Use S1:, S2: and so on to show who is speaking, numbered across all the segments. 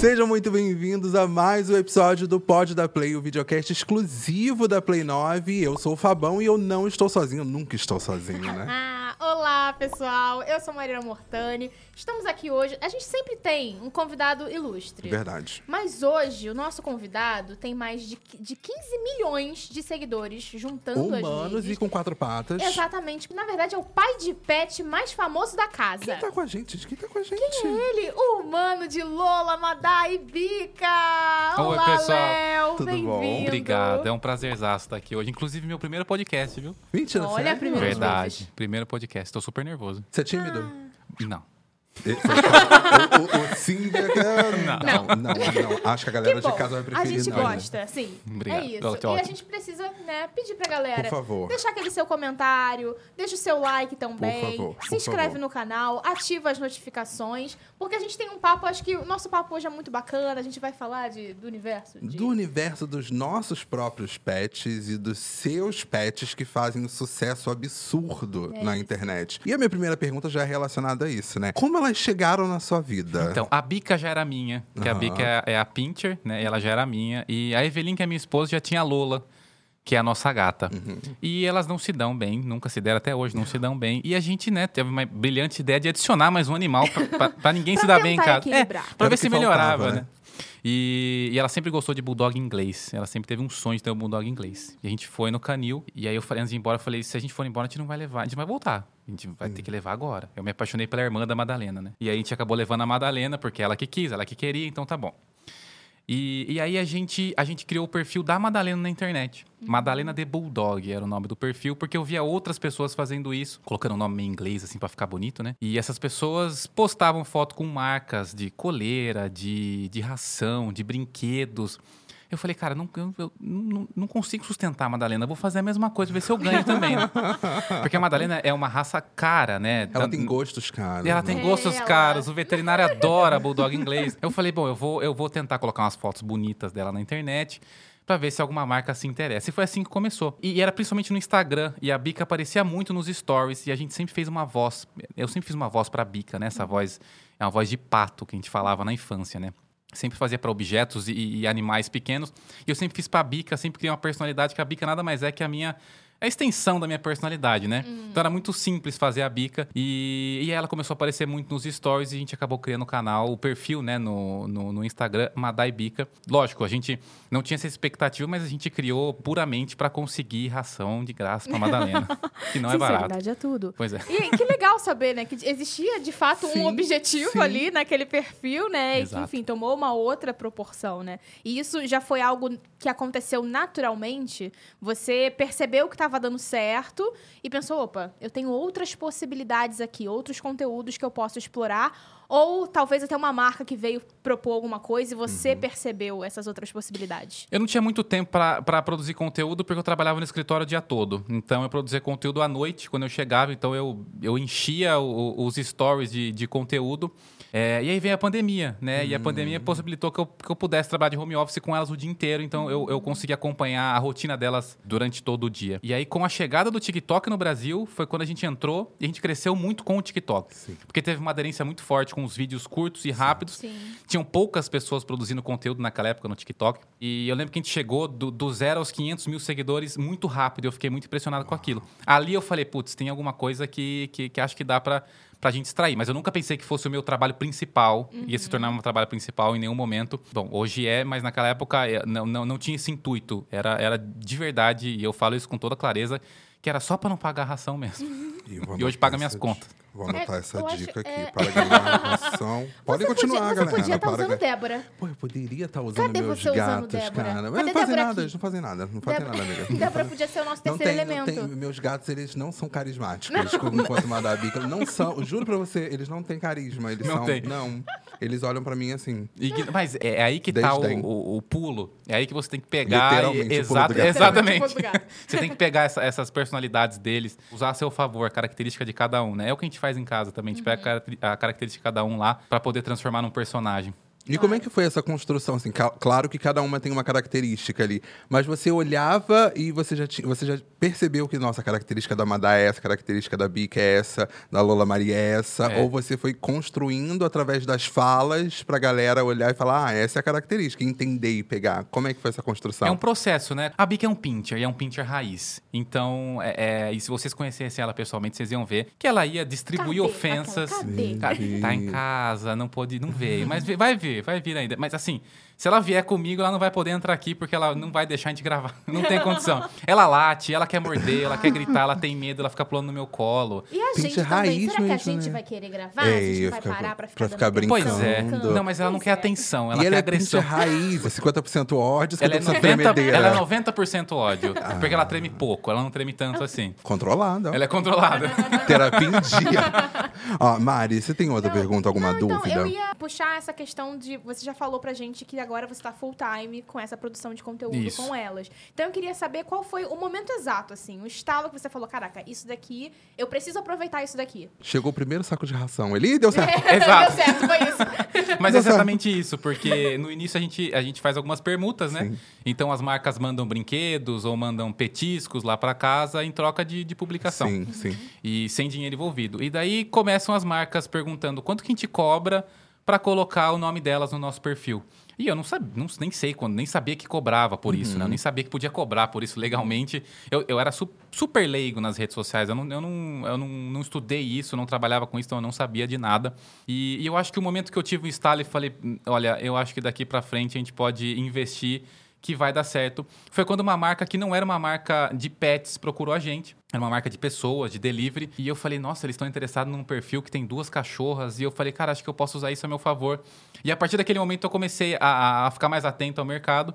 S1: Sejam muito bem-vindos a mais um episódio do Pod da Play, o videocast exclusivo da Play 9. Eu sou o Fabão e eu não estou sozinho, nunca estou sozinho, né?
S2: Olá, pessoal. Eu sou Marina Mortani. Estamos aqui hoje. A gente sempre tem um convidado ilustre.
S1: Verdade.
S2: Mas hoje, o nosso convidado tem mais de, de 15 milhões de seguidores, juntando as
S1: Humanos
S2: redes.
S1: e com quatro patas.
S2: Exatamente. Na verdade, é o pai de pet mais famoso da casa.
S1: Quem tá com a gente? Quem tá com a gente?
S2: Ele, o humano de Lola, Madá e Bica.
S3: Oi,
S2: Olá,
S3: pessoal.
S2: Léo.
S1: Tudo bom?
S2: Bem-vindo.
S3: Obrigado, é um prazerzaço estar aqui hoje. Inclusive, meu primeiro podcast, viu?
S1: Mentira,
S2: Olha a
S1: sério?
S2: primeira
S3: Verdade.
S2: vezes.
S3: Primeiro podcast. Tô super nervoso.
S1: Você é tímido?
S3: Não.
S1: O, o, o sim é-
S3: Não.
S1: não, não, não. Acho que a galera
S2: Que
S1: de casa vai preferir
S2: A gente
S1: não.
S2: gosta, sim.
S3: Obrigado.
S2: É isso.
S3: Ótimo.
S2: E a gente precisa, né, pedir pra galera.
S1: Por favor.
S2: Deixar aquele seu comentário, deixa o seu like também.
S1: favor, por
S2: se inscreve
S1: favor.
S2: no canal, ativa as notificações. Porque a gente tem um papo, acho que o nosso papo hoje é muito bacana. A gente vai falar de, do universo. De...
S1: Do universo dos nossos próprios pets e dos seus pets que fazem um sucesso absurdo
S2: É
S1: na
S2: isso.
S1: internet. E a minha primeira pergunta já é relacionada a isso, né? Como elas chegaram na sua vida?
S3: Então, a Bica já era minha, que a
S1: Aham.
S3: Bica é, é a Pincher, né? Ela já era minha. E a Evelyn, que é minha esposa, já tinha a Lola, que é a nossa gata.
S1: Uhum.
S3: E elas não se dão bem, nunca se deram até hoje, não se dão bem. E a gente, né, teve uma brilhante ideia de adicionar mais um animal pra ninguém se dar bem em casa. É, pra ver se
S1: que
S3: melhorava, né?
S1: né?
S3: E, e ela sempre gostou de bulldog inglês. Ela sempre teve um sonho de ter um bulldog inglês. E a gente foi no canil. E aí eu falei, antes de ir embora, eu falei: se a gente for embora, a gente não vai levar, a gente vai voltar. A gente vai ter que levar agora. Eu me apaixonei pela irmã da Madalena, né? E aí a gente acabou levando a Madalena, porque ela que quis, ela que queria, então tá bom. E, e aí a gente, a gente criou o perfil da Madalena na internet. Madalena de Bulldog era o nome do perfil, porque eu via outras pessoas fazendo isso, colocando o nome em inglês, assim, pra ficar bonito, né? E essas pessoas postavam foto com marcas de coleira, de, de ração, de brinquedos. Eu falei, cara, não, eu, eu não, não consigo sustentar a Madalena, vou fazer a mesma coisa, ver se eu ganho também. né? Porque a Madalena é uma raça cara, né?
S1: Ela tem gostos, cara.
S3: ela tem
S2: É,
S3: gostos
S2: ela-
S3: caros, o veterinário adora bulldog inglês. Eu falei, bom, eu vou, eu vou tentar colocar umas fotos bonitas dela na internet pra ver se alguma marca se interessa. E foi assim que começou. E era principalmente no Instagram, e a Bica aparecia muito nos stories, e a gente sempre fez uma voz. Eu sempre fiz uma voz pra Bica, né? Essa voz é uma voz de pato que a gente falava na infância, né? Sempre fazia para objetos e, e animais pequenos. E eu sempre fiz pra Bica, sempre criei uma personalidade, que a Bica nada mais é que a minha a extensão da minha personalidade, né? Então era muito simples fazer a bica. E, e ela começou a aparecer muito nos stories e a gente acabou criando o canal, o perfil, né, no, no, no Instagram, Madai Bica. Lógico, a gente não tinha essa expectativa, mas a gente criou puramente para conseguir ração de graça pra Madalena. que não é barato.
S2: Sinceridade é tudo.
S3: Pois é.
S2: E que legal saber, né? Que existia de fato
S1: Sim,
S2: um objetivo
S1: sim.
S2: ali naquele perfil, né? E que,
S3: Exato.
S2: enfim, tomou uma outra proporção, né? E isso já foi algo que aconteceu naturalmente. Você percebeu que estava dando certo e pensou: opa, eu tenho outras possibilidades aqui, outros conteúdos que eu posso explorar. Ou talvez até uma marca que veio propor alguma coisa e você
S1: Uhum.
S2: percebeu essas outras possibilidades.
S3: Eu não tinha muito tempo para produzir conteúdo porque eu trabalhava no escritório o dia todo. Então eu produzia conteúdo à noite quando eu chegava. Então eu, eu enchia o- os stories de, de conteúdo. É, e aí veio a pandemia, né? E a pandemia possibilitou que eu, que eu pudesse trabalhar de home office com elas o dia inteiro. Então eu, eu consegui acompanhar a rotina delas durante todo o dia. E aí, com a chegada do TikTok no Brasil, foi quando a gente entrou e a gente cresceu muito com o TikTok.
S1: Sim.
S3: Porque teve uma aderência muito forte com os vídeos curtos e rápidos.
S2: Sim.
S3: Tinham poucas pessoas produzindo conteúdo naquela época no TikTok. E eu lembro que a gente chegou do, do zero aos 500 mil seguidores muito rápido. Eu fiquei muito impressionado com aquilo. Ali eu falei, putz, tem alguma coisa que, que, que acho que dá pra, pra gente extrair. Mas eu nunca pensei que fosse o meu trabalho principal. Ia se tornar um trabalho principal em nenhum momento. Bom, hoje é, mas naquela época é, não, não, não tinha esse intuito. Era, era de verdade, e eu falo isso com toda clareza, que era só pra não pagar a ração mesmo.
S1: E,
S3: E hoje paga minhas
S1: essa
S3: contas.
S1: dica. Vou anotar
S2: É,
S1: essa
S2: eu acho-
S1: dica aqui
S2: é-
S1: para ganhar ração. Podem continuar,
S2: podia,
S1: galera.
S2: Você podia estar
S1: para
S2: usando Débora.
S1: Pô, eu poderia estar usando
S2: Cadê
S1: meus
S2: você usando
S1: gatos,
S2: Débora?
S1: cara. Mas
S2: Cadê
S1: não fazem
S2: Débora
S1: nada,
S2: aqui?
S1: eles não fazem nada. Não fazem
S2: Débora,
S1: nada, amiga.
S2: Débora podia ser o nosso
S1: Não
S2: terceiro
S1: tem, não
S2: elemento.
S1: tem, meus gatos, eles não são carismáticos, como enquanto Madabica. Não são, juro pra você, eles não têm carisma. Eles
S3: Não
S1: são.
S3: tem.
S1: Não. Eles olham pra mim assim.
S3: E que- mas é, é aí que tá o,
S1: Desdém.
S3: o- o pulo. É aí que você tem que pegar.
S1: Literalmente,
S3: e-
S1: o pulo
S3: exato-
S1: do gato.
S3: exatamente.
S2: O pulo do gato.
S3: você tem que pegar essa- essas personalidades deles, usar a seu favor, a característica de cada um, né? É o que a gente faz em casa também. A gente pega a característica de cada um lá pra poder transformar num personagem.
S1: E como é que foi essa construção? Assim, claro que cada uma tem uma característica ali, mas você olhava e você já, tinha, você já percebeu que nossa a característica da Madá é essa, a característica da Bica é essa, da Lola Maria é essa,
S3: É.
S1: ou você foi construindo através das falas pra galera olhar e falar, ah, essa é a característica, entender e pegar. Como é que foi essa construção?
S3: É um processo, né? A Bic é um pincher, e é um pincher raiz. Então, é, é- e se vocês conhecessem ela pessoalmente, vocês iam ver que ela ia distribuir
S2: Cadê?
S3: ofensas.
S2: Aquela, cadê?
S3: Ca- Tá em casa, não pôde, não veio. Mas vai vir, vai vir ainda. Mas assim, se ela vier comigo, ela não vai poder entrar aqui porque ela não vai deixar a gente gravar. Não tem condição. Ela late, ela quer morder, ela quer gritar, ela tem medo, ela fica pulando no meu colo.
S2: E a
S1: Pincher
S2: gente também,
S1: raiz
S2: será que a gente
S1: né?
S2: vai querer gravar?
S1: É,
S2: a gente não vai
S1: ficar-
S2: parar pra ficar,
S1: pra ficar
S2: atenção?
S3: Pois é.
S1: Brincando.
S3: Não, mas ela não
S2: Pois
S3: quer
S2: é.
S3: atenção, ela
S1: e
S3: quer
S1: ela é
S3: agressão.
S1: raiz, é 50% ódio, 50%
S3: Ela é, 90,
S1: tremedeira.
S3: ela é 90% ódio. Porque ela treme pouco, ela não treme tanto assim.
S1: Controlada.
S3: Ela é controlada.
S1: Terapia em dia. Ó, Mari, você tem outra pergunta, alguma
S2: não,
S1: dúvida?
S2: Então, eu ia puxar essa questão de. Você já falou pra gente que agora você tá full time com essa produção de conteúdo
S3: Isso.
S2: com elas. Então eu queria saber qual foi o momento exato, assim, o estalo que você falou: caraca, isso daqui, eu preciso aproveitar isso daqui.
S1: Chegou o primeiro saco de ração. Ele Ih, deu certo.
S3: Exato.
S2: Deu certo, foi isso.
S3: Mas é exatamente isso, porque no início a gente, a gente faz algumas permutas, né?
S1: Sim.
S3: Então as marcas mandam brinquedos ou mandam petiscos lá pra casa em troca de, de publicação.
S1: Sim, sim.
S3: E sem dinheiro envolvido. E daí começam as marcas perguntando quanto que a gente cobra pra colocar o nome delas no nosso perfil. E eu não sabia, não, nem sei quando, nem sabia que cobrava por isso, né? Eu nem sabia que podia cobrar por isso legalmente. Eu, eu era su- super leigo nas redes sociais, eu, não, eu, não, eu não, não estudei isso, não trabalhava com isso, então eu não sabia de nada. E, e eu acho que o momento que eu tive o estalo e falei, "Hum, olha, eu acho que daqui pra frente a gente pode investir que vai dar certo. Foi quando uma marca que não era uma marca de pets procurou a gente. Era uma marca de pessoas, de delivery. E eu falei, nossa, eles estão interessados num perfil que tem duas cachorras. E eu falei, cara, acho que eu posso usar isso a meu favor. E a partir daquele momento eu comecei a, a- ficar mais atento ao mercado.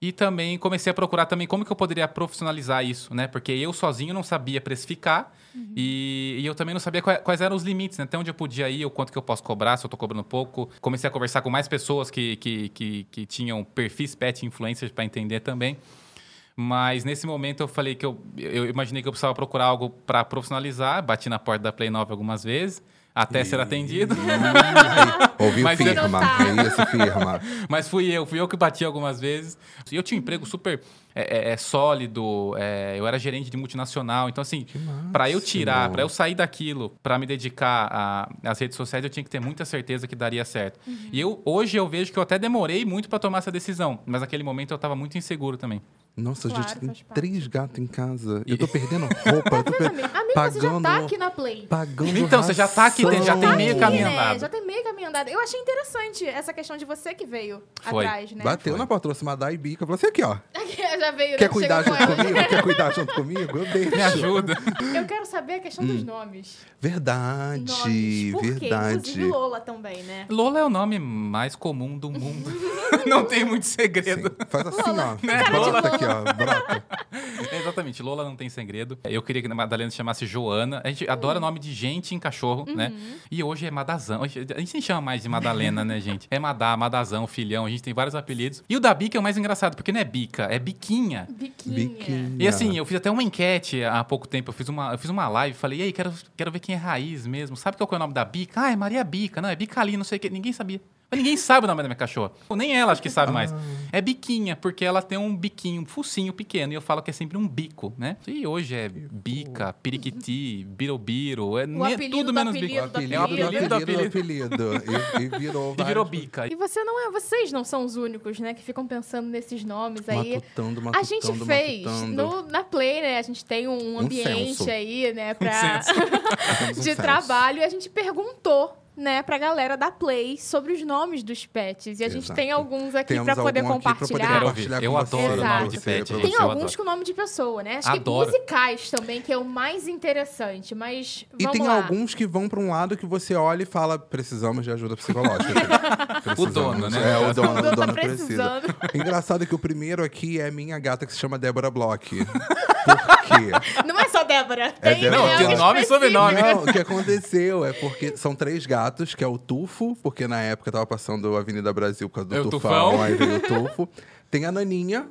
S3: E também comecei a procurar também como que eu poderia profissionalizar isso, né? Porque eu sozinho não sabia precificar e, e eu também não sabia quais, quais eram os limites, né? Até onde eu podia ir, o quanto que eu posso cobrar, se eu tô cobrando pouco. Comecei a conversar com mais pessoas que, que, que, que tinham perfis pet influencers para entender também. Mas nesse momento eu falei que eu, eu imaginei que eu precisava procurar algo para profissionalizar. Bati na porta da Play 9 algumas vezes, até ser atendido.
S1: Ouviu
S3: Mas
S1: firma. É isso, firma.
S3: Mas fui eu, fui eu que bati algumas vezes. E eu tinha um emprego super é, é, é, sólido, é, eu era gerente de multinacional. Então, assim, para eu tirar, para eu sair daquilo, para me dedicar às redes sociais, eu tinha que ter muita certeza que daria certo. E eu, hoje eu vejo que eu até demorei muito para tomar essa decisão. Mas naquele momento eu estava muito inseguro também.
S1: Nossa,
S2: Claro,
S1: gente, tem três gatos em casa. Eu tô perdendo roupa. Eu tô per...
S2: Amigo, amigo, você já tá
S1: pagando-
S2: aqui na Play.
S1: Pagando
S3: Então, você já tá aqui, tem- já tem
S1: ração.
S3: meio
S2: Aqui,
S3: caminho
S2: né?
S3: andado.
S2: Já tem meio caminho andado. Eu achei interessante essa questão de você que veio
S3: Foi.
S2: atrás, né?
S1: Bateu na porta, trouxe uma da e bica. Falou, você aqui, ó.
S2: já veio,
S1: Quer
S2: né?
S1: cuidar junto
S2: com ela.
S1: comigo? Quer cuidar junto comigo? Eu deixo.
S3: Me ajuda.
S2: Eu quero saber a questão
S1: Hum.
S2: dos nomes.
S1: Verdade,
S2: Nomes. Por quê?
S1: verdade.
S2: Inclusive Lola também, né?
S3: Lola é o nome mais comum do mundo. Não tem muito segredo.
S1: Sim, Faz assim, ó.
S3: Né?
S1: Brota aqui, ó. Brota.
S3: É, Exatamente, Lola não tem segredo. Eu queria que a Madalena se chamasse Joana. A gente adora nome de gente em cachorro, né? E hoje é Madazão. A gente a nem chama mais de Madalena, né, gente? É Madá, Madazão, Filhão. A gente tem vários apelidos. E o da Bica é o mais engraçado, porque não é Bica, é Biquinha.
S2: Biquinha.
S1: Biquinha.
S3: E assim, eu fiz até uma enquete há pouco tempo. Eu fiz uma, eu fiz uma live falei, e aí, quero, quero ver quem é raiz mesmo. Sabe qual que é o nome da Bica? Ah, é Maria Bica. Não, é Bicali, não sei o quê. Ninguém sabia. Mas ninguém sabe o nome da minha cachorra. Nem ela acho que sabe mais. É biquinha, porque ela tem um biquinho, um focinho pequeno. E eu falo que é sempre um bico, né? E hoje é bica, periquiti, birobiro. É
S2: O
S3: ne-
S2: apelido
S3: tudo
S2: do
S3: menos
S1: O
S3: bico.
S2: apelido do
S1: apelido,
S3: É
S1: do
S3: apelido do
S1: apelido, do apelido. E, e virou
S3: E virou bica.
S2: E você não é, vocês não são os únicos, né, que ficam pensando nesses nomes aí.
S1: Matutando, matutando,
S2: a gente fez
S1: matutando.
S2: no, na Play, né? A gente tem um ambiente
S1: censo.
S2: aí, né, pra,
S3: censo.
S1: Temos um
S2: de trabalho e a gente perguntou, né, pra galera da Play sobre os nomes dos pets. E a gente
S1: Exato.
S2: tem alguns aqui
S1: Temos
S2: pra poder
S1: aqui pra poder
S2: compartilhar.
S1: Compartilhar
S3: Eu adoro
S1: você,
S2: o nome de
S3: pet, gente.
S2: Tem
S3: eu
S2: alguns
S3: adoro.
S2: com nome de pessoa, né? Acho
S3: Adoro.
S2: que musicais também, que é o mais interessante. Mas
S1: E tem
S2: lá.
S1: alguns que vão pra um lado que você olha e fala, precisamos de ajuda psicológica. Precisamos.
S3: dono, né?
S1: É, o dono,
S2: O
S1: o
S2: dono
S1: dono
S2: tá
S1: precisa.
S2: precisando.
S1: Engraçado que o primeiro aqui é minha gata que se chama Débora Bloch. Por quê?
S2: Não é só Débora.
S1: É
S2: Tem,
S1: Débora.
S3: Não,
S2: tem
S3: nome e sobrenome.
S1: Não, o que aconteceu é porque são três gatos, que é o Tufo, porque na época tava passando a Avenida Brasil por causa do
S3: É
S1: tufão,
S3: tufão.
S1: aí veio o Tufo. Tem a Naninha,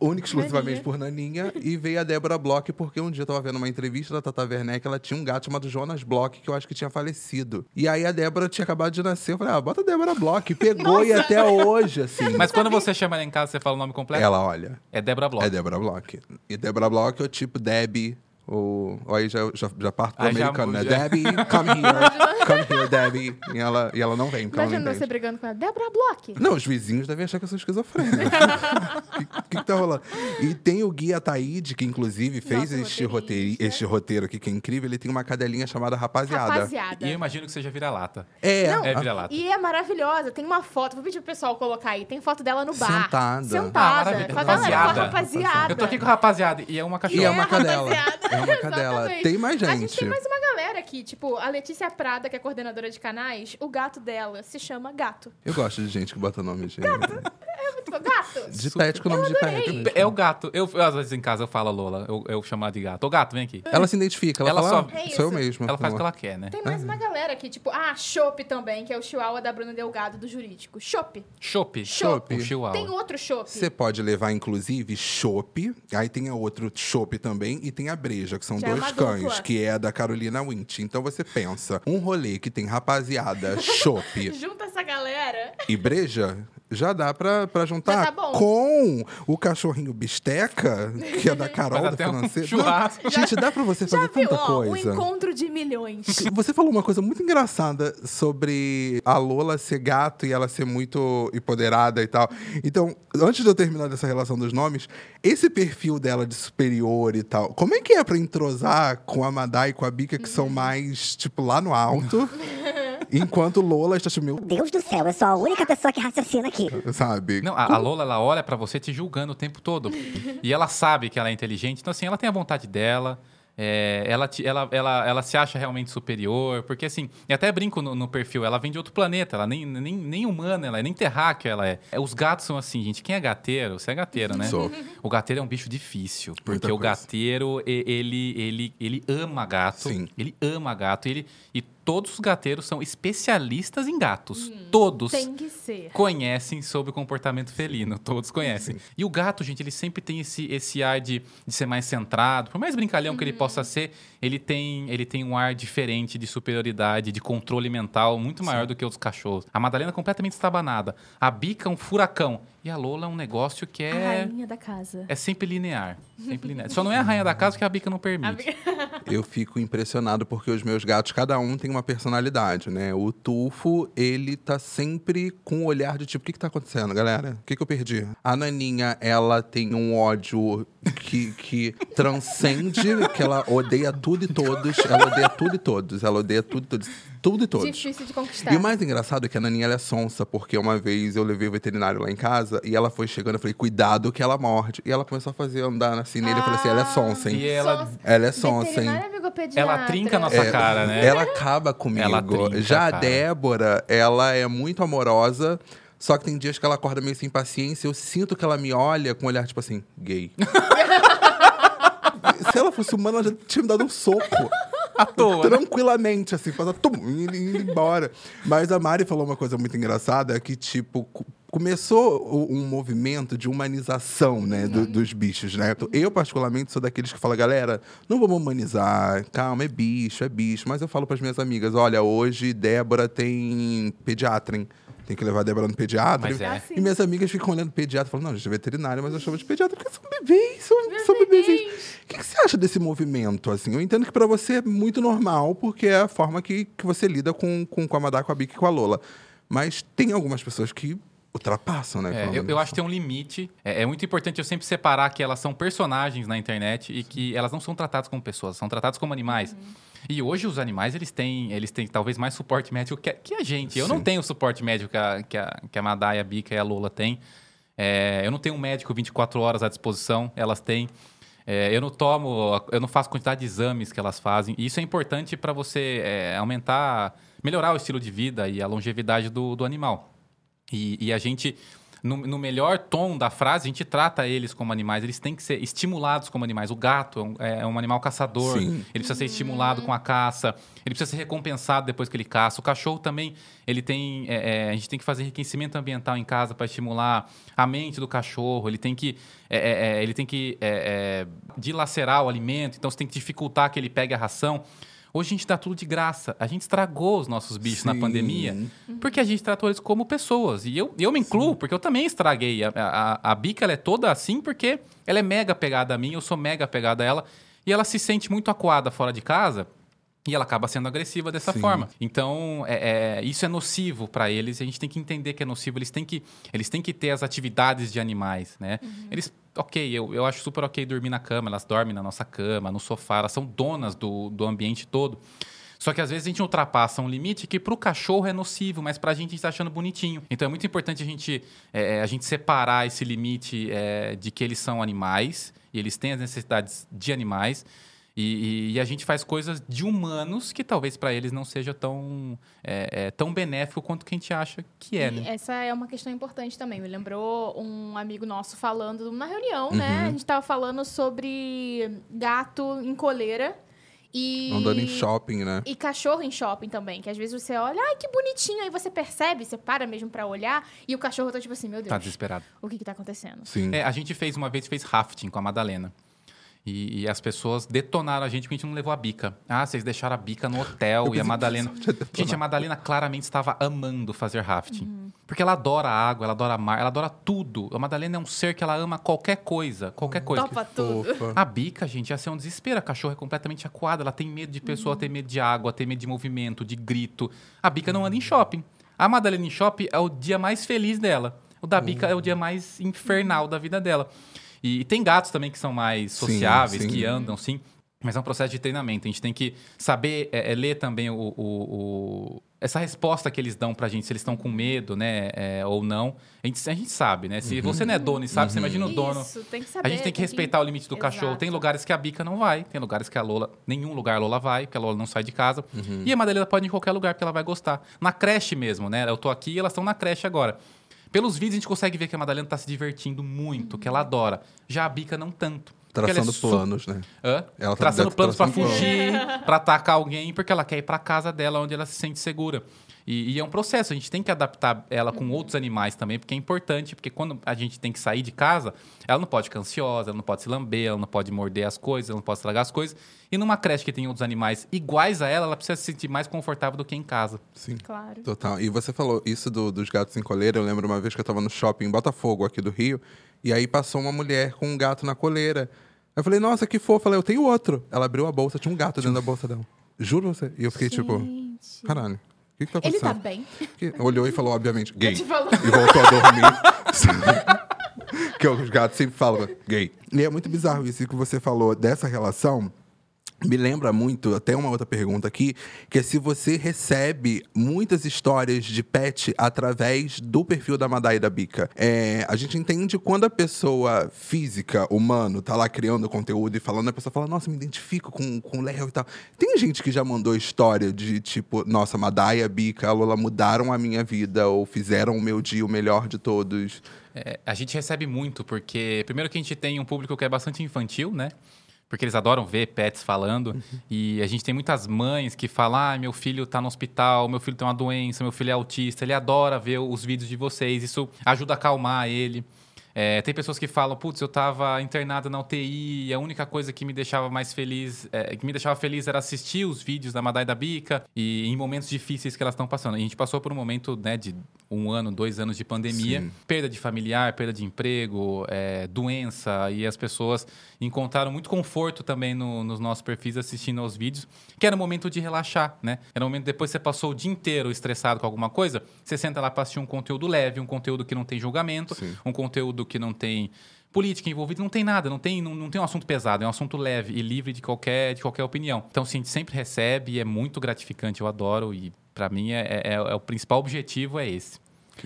S1: única e exclusivamente
S2: Naninha.
S1: por Naninha. E veio a Débora Bloch, porque um dia eu tava vendo uma entrevista da Tata Werneck, ela tinha um gato chamado Jonas Bloch, que eu acho que tinha falecido. E aí a Débora tinha acabado de nascer. Eu falei, ah, bota a Débora Bloch. Pegou e até hoje, assim.
S3: Mas quando você chama ela em casa, você fala o nome completo?
S1: Ela, olha,
S3: É Débora Bloch.
S1: é Débora Bloch. E Débora Bloch é o tipo Debbie. Ou, ou aí já, já, já parto pro
S3: Aí já
S1: americano, né?
S3: muda.
S1: Debbie, come here. Come here, Debbie. E ela, e ela não vem, porque ela não
S2: Imagina
S1: entende.
S2: você brigando com ela. Débora Bloch.
S1: Não, os vizinhos devem achar que eu sou esquizofrênico. O que, que, que tá rolando? E tem o Gui Ataíde, que inclusive fez
S2: Nosso
S1: este, roteiri,
S2: roteirista.
S1: este roteiro aqui, que é incrível. Ele tem uma cadelinha chamada Rapaziada.
S2: Rapaziada.
S3: E eu imagino que seja vira-lata.
S1: É,
S2: Não,
S3: É vira-lata.
S2: E é maravilhosa. Tem uma foto. Vou pedir pro pessoal colocar aí. Tem foto dela no bar.
S1: Sentada.
S3: Ah,
S2: Sentada.
S3: maravilha.
S2: com a galera, com a
S3: Rapaziada.
S2: rapaziada.
S3: Eu tô aqui com a rapaziada e é uma cachorra.
S1: E é uma cadela.
S2: rapaziada.
S1: É uma cadela. Tem mais
S2: A gente
S1: gente.
S2: tem mais uma galera aqui. Tipo, a Letícia Prada, que é coordenadora de canais. O gato dela se chama Gato.
S1: Eu gosto de gente que bota nome de,
S2: Muito bom. Gato.
S1: de pet com nome de pet. mesmo.
S3: É o gato. Eu, eu, às vezes em casa eu falo a Lola, eu, eu chamo de gato. Ô gato, vem aqui.
S1: Ela se identifica, ela,
S3: Ela
S1: fala,
S3: só-
S1: ah,
S2: É
S1: sou eu mesma.
S3: Ela faz o que ela quer, né?
S2: Tem mais uma galera aqui, tipo, ah, Chopp também, que é o Chihuahua da Bruna Delgado do Jurídico. Chopp.
S3: Chopp.
S2: Chopp.
S3: O chihuahua.
S2: Tem outro Chopp.
S1: Você pode levar, inclusive, chopp. Aí tem a outro chopp também. E tem a breja, que são
S2: Já é
S1: dois cães,
S2: dupla.
S1: que é a da Carolina Wint. Então você pensa, um rolê que tem rapaziada, chopp
S2: Junta essa galera.
S1: e breja, já dá pra, pra juntar
S2: Já tá bom.
S1: com o cachorrinho bisteca, que é da Carol, da
S3: até um
S1: financeira.
S3: churrasco.
S1: Não, gente, dá pra você
S2: Já
S1: fazer
S2: viu,
S1: tanta
S2: ó, um
S1: coisa.
S2: encontro de milhões.
S1: Você falou uma coisa muito engraçada sobre a Lola ser gato e ela ser muito empoderada e tal. Então, antes de eu terminar dessa relação dos nomes, esse perfil dela de superior e tal, como é que é pra entrosar com a Madá e com a Bica, que são mais, tipo, lá no alto? enquanto Lola está tipo, meu,
S4: Deus do céu, eu sou a única pessoa que raciocina aqui.
S1: sabe?
S3: Não, a, a Lola, ela olha pra você te julgando o tempo todo. e ela sabe que ela é inteligente. Então, assim, ela tem a vontade dela. é, ela, te- ela, ela, ela se acha realmente superior. Porque, assim, eu até brinco no, no perfil. Ela vem de outro planeta. Ela nem, nem, nem humana, ela é nem terráquea ela é. É, Os gatos são assim, gente. Quem é gateiro? Você é gateiro, né?
S1: Sou.
S3: O gateiro é um bicho difícil. Porque
S1: Muita
S3: o
S1: coisa.
S3: gateiro, ele, ele, ele ama gato.
S1: Sim.
S3: Ele ama gato. Ele, e todos os gateiros são especialistas em gatos. Todos
S2: Tem que ser.
S3: conhecem sobre o comportamento felino, todos conhecem. E o gato, gente, ele sempre tem esse, esse ar de, de ser mais centrado, por mais brincalhão que ele possa ser, ele tem, ele tem um ar diferente de superioridade, de controle mental muito maior do que os cachorros. A Madalena é completamente estabanada, a Bica é um furacão e a Lola é um negócio que
S2: A
S3: é
S2: rainha da casa.
S3: é sempre linear, sempre linear. Só não é a rainha da casa que a Bica não permite.
S1: Eu fico impressionado porque os meus gatos, cada um tem uma personalidade, né? O Tufo, ele tá sempre com um olhar de tipo, o que que tá acontecendo, galera? O que que eu perdi? A Naninha, ela tem um ódio que, que transcende, que ela odeia tudo e todos. Ela odeia tudo e todos. Ela odeia tudo e todos. Tudo e todos.
S2: Difícil de conquistar.
S1: E o mais engraçado é que a Naninha ela é sonsa, porque uma vez eu levei o veterinário lá em casa e ela foi chegando, eu falei, cuidado que ela morde. E ela começou a fazer, andar assim nele, eu falei assim, ela é sonsa, hein?
S3: E ela.
S1: Ela é sonsa, hein?
S2: Pediatra.
S3: ela trinca a nossa cara, né?
S1: Ela acaba comigo.
S3: Ela trinca,
S1: Já a
S3: cara.
S1: Débora, ela é muito amorosa. Só que tem dias que ela acorda meio sem paciência. Eu sinto que ela me olha com um olhar tipo assim, gay. Se ela fosse humana, ela já tinha me dado um soco.
S3: À toa. né?
S1: Tranquilamente, assim, faz tum, indo, indo embora. Mas a Mari falou uma coisa muito engraçada, que, tipo, co- começou um movimento de humanização, né, do- dos bichos, né? Eu, particularmente, sou daqueles que falam, galera, não vamos humanizar, calma, é bicho, é bicho. Mas eu falo para as minhas amigas, olha, hoje Débora tem pediatra, hein? Tem que levar a Débora no pediatra.
S3: Mas é.
S1: E minhas amigas ficam olhando pediatra, falando, não, gente é veterinário, mas eu chamo de pediatra porque são bebês, são, são bebês. O que, que você acha desse movimento, assim? Eu entendo que pra você é muito normal, porque é a forma que, que você lida com, com, com a Madá, com a Bic e com a Lola. Mas tem algumas pessoas que ultrapassam, né?
S3: É, eu, eu acho que tem um limite. É, é muito importante eu sempre separar que elas são personagens na internet e que elas não são tratadas como pessoas, são tratadas como animais. E hoje os animais, eles têm, eles têm talvez mais suporte médico que a, que a gente. Eu não
S1: Sim.
S3: tenho o suporte médico que a, que a, que a Madai, a Bica e a Lola têm. É, eu não tenho um médico 24 horas à disposição, elas têm. É, eu não tomo, eu não faço quantidade de exames que elas fazem. E isso é importante para você é, aumentar, melhorar o estilo de vida e a longevidade do, do animal. E, e a gente no, no melhor tom da frase, a gente trata eles como animais. Eles têm que ser estimulados como animais. O gato é um, é um animal caçador.
S1: Sim.
S3: Ele precisa ser estimulado com a caça. Ele precisa ser recompensado depois que ele caça. O cachorro também, ele tem... é, é, a gente tem que fazer enriquecimento ambiental em casa para estimular a mente do cachorro. Ele tem que... é, é, é, ele tem que dilacerar o alimento. Então, você tem que dificultar que ele pegue a ração. Hoje a gente dá tudo de graça. A gente estragou os nossos bichos na
S1: Sim.
S3: pandemia porque a gente tratou eles como pessoas. E eu, eu me incluo, porque eu também estraguei. A, a, a Bica ela é toda assim porque ela é mega pegada a mim, eu sou mega pegada a ela. E ela se sente muito acuada fora de casa. E ela acaba sendo agressiva dessa
S1: Sim.
S3: forma. Então, é, é, isso é nocivo para eles. A gente tem que entender que é nocivo. Eles têm que, eles têm que ter as atividades de animais, né? Eles, ok, eu, eu acho super ok dormir na cama. Elas dormem na nossa cama, no sofá. Elas são donas do, do ambiente todo. Só que às vezes a gente ultrapassa um limite que pro cachorro é nocivo, mas gente a gente tá achando bonitinho. Então é muito importante a gente, é, a gente separar esse limite é, de que eles são animais e eles têm as necessidades de animais. E, e- e a gente faz coisas de humanos que talvez pra eles não seja tão, é, é, tão benéfico quanto que a gente acha que é,
S2: E
S3: né?
S2: essa é uma questão importante também. Me lembrou um amigo nosso falando na reunião,
S1: Uhum.
S2: né? A gente tava falando sobre gato em coleira e
S1: Andando em shopping, né?
S2: e cachorro em shopping também, que às vezes você olha, ai que bonitinho, aí você percebe, você para mesmo pra olhar e o cachorro tá tipo assim, meu Deus,
S3: Tá desesperado.
S2: o que que tá acontecendo?
S1: Sim.
S3: É, a gente fez uma vez, fez rafting com a Madalena. E, e as pessoas detonaram a gente porque a gente não levou a bica. Ah, vocês deixaram a bica no hotel e a Madalena. Gente, a Madalena claramente estava amando fazer rafting. Porque ela adora a água, ela adora mar, ela adora tudo. A Madalena é um ser que ela ama qualquer coisa. Qualquer coisa.
S2: Topa tudo.
S1: Fofa.
S3: A bica, gente, ia ser um desespero. A cachorra é completamente acuada. Ela tem medo de pessoa, tem medo de água, tem medo de movimento, de grito. A bica não anda em shopping. A Madalena em shopping é o dia mais feliz dela. O da bica é o dia mais infernal da vida dela. E, tem gatos também que são mais
S1: Sim,
S3: sociáveis,
S1: sim.
S3: que andam, sim. Mas é um processo de treinamento. A gente tem que saber é, é, ler também o, o- o- essa resposta que eles dão pra gente, se eles estão com medo, né, é, ou não. A gente, a gente sabe, né? Se você não é dono e sabe, você imagina o dono.
S2: Isso, tem que saber.
S3: A gente tem que respeitar o limite do cachorro. Tem
S2: Exato.
S3: lugares que a Bica não vai, tem lugares que a Lola, nenhum lugar a Lola vai, porque a Lola não sai de casa.
S1: Uhum.
S3: E a Madalena pode ir em qualquer lugar porque ela vai gostar. Na creche mesmo, né? Eu tô aqui e elas estão na creche agora. Pelos vídeos a gente consegue ver que a Madalena tá se divertindo muito, que ela adora. Já a Bica não tanto. é
S1: Traçando
S3: su-
S1: planos, né?
S3: Hã?
S1: Ela tá-
S3: traçando planos
S1: planos.
S3: fugir, pra atacar alguém, porque ela quer ir pra casa dela, onde ela se sente segura. E, e é um processo, a gente tem que adaptar ela com outros animais também, porque é importante, porque quando a gente tem que sair de casa, ela não pode ficar ansiosa, ela não pode se lamber, ela não pode morder as coisas, ela não pode estragar as coisas. E numa creche que tem outros animais iguais a ela, ela precisa se sentir mais confortável do que em casa.
S1: Sim.
S2: Claro.
S1: Total. E você falou isso do- dos gatos em coleira. Eu lembro uma vez que eu tava no shopping em Botafogo, aqui do Rio, e aí passou uma mulher com um gato na coleira. Eu falei, nossa, que fofa. Ela, eu tenho outro. Ela abriu a bolsa, tinha um gato dentro da bolsa dela. Juro você. E eu fiquei tipo, caralho, que, que tá
S2: Ele tá
S1: acontecendo?
S2: bem.
S1: Que- Olhou e falou, obviamente, gay. E voltou a dormir. que os gatos sempre falam, gay. E é muito bizarro isso que você falou dessa relação. Me lembra muito, até uma outra pergunta aqui, que é se você recebe muitas histórias de pet através do perfil da Madai da Bica. É, a gente entende quando a pessoa física, humano, tá lá criando conteúdo e falando, a pessoa fala, nossa, me identifico com, com o Léo e tal. Tem gente que já mandou história de tipo, nossa, Madai a Bica, a Lola mudaram a minha vida ou fizeram o meu dia o melhor de todos.
S3: É, a gente recebe muito, porque primeiro que a gente tem um público que é bastante infantil, né? Porque eles adoram ver pets falando. E a gente tem muitas mães que falam: ah, meu filho tá no hospital, meu filho tem uma doença, meu filho é autista. Ele adora ver os vídeos de vocês. Isso ajuda a acalmar ele. É, tem pessoas que falam, putz, eu tava internada na UTI e a única coisa que me deixava mais feliz, é, que me deixava feliz era assistir os vídeos da Madai da Bica e em momentos difíceis que elas estão passando. E a gente passou por um momento, né, de um ano, dois anos de pandemia,
S1: Sim.
S3: perda de familiar, perda de emprego, é, doença, e as pessoas encontraram muito conforto também no- nos nossos perfis assistindo aos vídeos, que era um momento de relaxar, né? Era um momento depois que você passou o dia inteiro estressado com alguma coisa, você senta lá para assistir um conteúdo leve, um conteúdo que não tem julgamento,
S1: Sim.
S3: um conteúdo que não tem política envolvida, não tem nada, não tem, não, não tem um assunto pesado, é um assunto leve e livre de qualquer, de qualquer opinião. Então, sim, a gente sempre recebe e é muito gratificante, eu adoro e para mim é, é- é o principal objetivo é esse.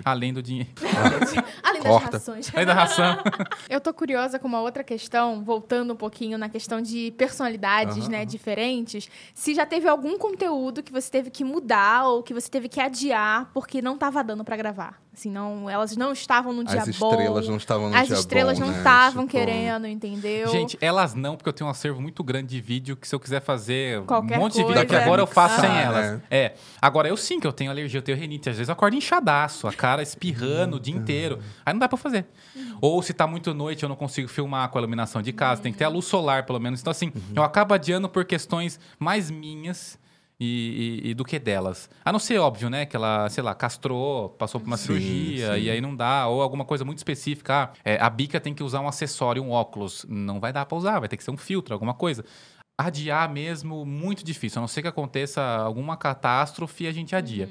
S3: Além do dinheiro.
S2: Além das
S1: Corta.
S2: rações.
S3: Além da ração.
S2: Eu tô curiosa com uma outra questão, voltando um pouquinho na questão de personalidades,
S1: Aham,
S2: né, diferentes. Se já teve algum conteúdo que você teve que mudar ou que você teve que adiar porque não tava dando pra gravar. Assim, não, elas não estavam no dia
S1: As
S2: bom.
S1: estrelas não estavam no
S2: As
S1: dia
S2: estrelas
S1: bom,
S2: não
S1: né?
S2: estavam
S1: Tipo,
S2: querendo, entendeu?
S3: Gente, elas não, porque eu tenho um acervo muito grande de vídeo que se eu quiser fazer
S2: Qualquer
S3: um monte de vídeo
S2: coisa.
S3: que agora eu faço sem
S1: Ah,
S3: elas. É. Agora eu sim que eu tenho alergia, eu tenho renite. Às vezes eu acordo inchadaço, a cara espirrando o dia inteiro. Aí não dá pra fazer. Ou se tá muito noite, eu não consigo filmar com a iluminação de casa, tem que ter a luz solar, pelo menos. Então, assim, eu acabo adiando por questões mais minhas. E, e- e do que delas. A não ser óbvio, né? Que ela, sei lá, castrou, passou por uma
S1: Sim,
S3: cirurgia
S1: sim.
S3: e aí não dá. Ou alguma coisa muito específica. Ah, é, a bica tem que usar um acessório, um óculos. Não vai dar pra usar, vai ter que ser um filtro, alguma coisa. Adiar mesmo, muito difícil. A não ser que aconteça alguma catástrofe, a gente adia.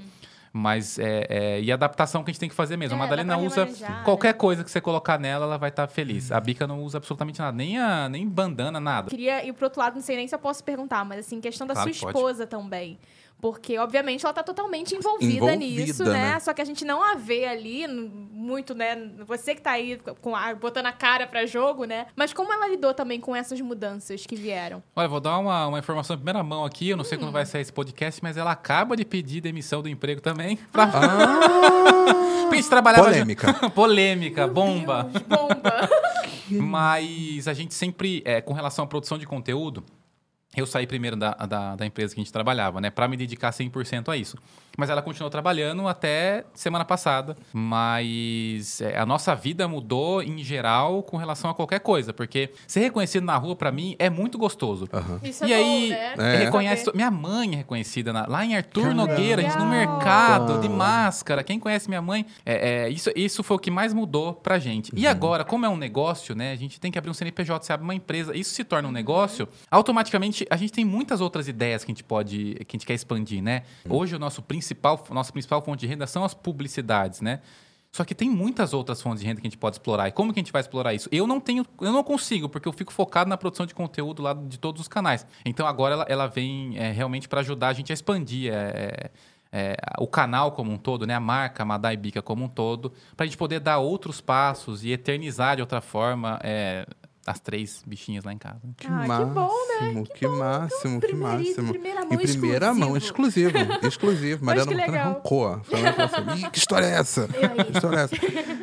S3: Mas é, é- E a adaptação que a gente tem que fazer mesmo.
S2: É,
S3: a Madalena usa
S2: remanejar,
S3: qualquer
S2: né?
S3: coisa que você colocar nela, ela vai estar feliz. A bica não usa absolutamente nada. Nem, a, nem bandana, nada.
S2: Queria ir pro outro lado, não sei nem se eu posso perguntar, mas assim, questão da
S3: Claro
S2: sua
S3: que pode.
S2: esposa também. Porque, obviamente, ela tá totalmente envolvida,
S1: Envolvida,
S2: nisso, né?
S1: né?
S2: Só que a gente não a vê ali muito, né? Você que tá aí com a- botando a cara pra jogo, né? Mas como ela lidou também com essas mudanças que vieram?
S3: Olha, vou dar uma, uma informação em primeira mão aqui. Eu não sei
S2: Hum.
S3: quando vai sair esse podcast, mas ela acaba de pedir demissão do emprego também. Pra...
S1: Ah,
S3: Porque a gente trabalhava...
S1: Polêmica.
S3: Polêmica, bomba.
S2: Deus, bomba!
S3: Mas a gente sempre, é, com relação à produção de conteúdo, eu saí primeiro da, da, da empresa que a gente trabalhava, né? Pra me dedicar 100% a isso. Mas ela continuou trabalhando até semana passada. Mas é, a nossa vida mudou em geral com relação a qualquer coisa. Porque ser reconhecido na rua, pra mim, é muito gostoso.
S2: Isso é
S3: E aí,
S2: bom, né?
S1: É.
S3: reconhece. Minha mãe é reconhecida na- lá em Arthur. Nogueira, a gente no mercado, de máscara. Quem conhece minha mãe, é, é, isso, isso foi o que mais mudou pra gente.
S1: Uhum.
S3: E agora, como é um negócio, né? A gente tem que abrir um CNPJ, você abre uma empresa, isso se torna um negócio, automaticamente a gente tem muitas outras ideias que a gente pode, que a gente quer expandir, né?
S1: Uhum.
S3: Hoje o nosso principal, nossa principal fonte de renda são as publicidades, né? Só que tem muitas outras fontes de renda que a gente pode explorar. E como que a gente vai explorar isso? Eu não tenho, eu não consigo, porque eu fico focado na produção de conteúdo lá de todos os canais. Então agora ela, ela vem é, realmente para ajudar a gente a expandir é, é, o canal como um todo, né? A marca Madai Bica como um todo, para a gente poder dar outros passos e eternizar de outra forma é, as três bichinhas lá em casa.
S1: que
S2: Ah, que
S1: máximo,
S2: bom, né?
S1: que, máximo, que
S2: Primeiro-
S1: máximo.
S2: primeira mão
S1: em primeira mão, exclusivo, exclusivo.
S2: Mas
S1: Mariana
S2: que
S1: Montana arrancou. Falando pra você, Ih, que história é essa? Que história é essa?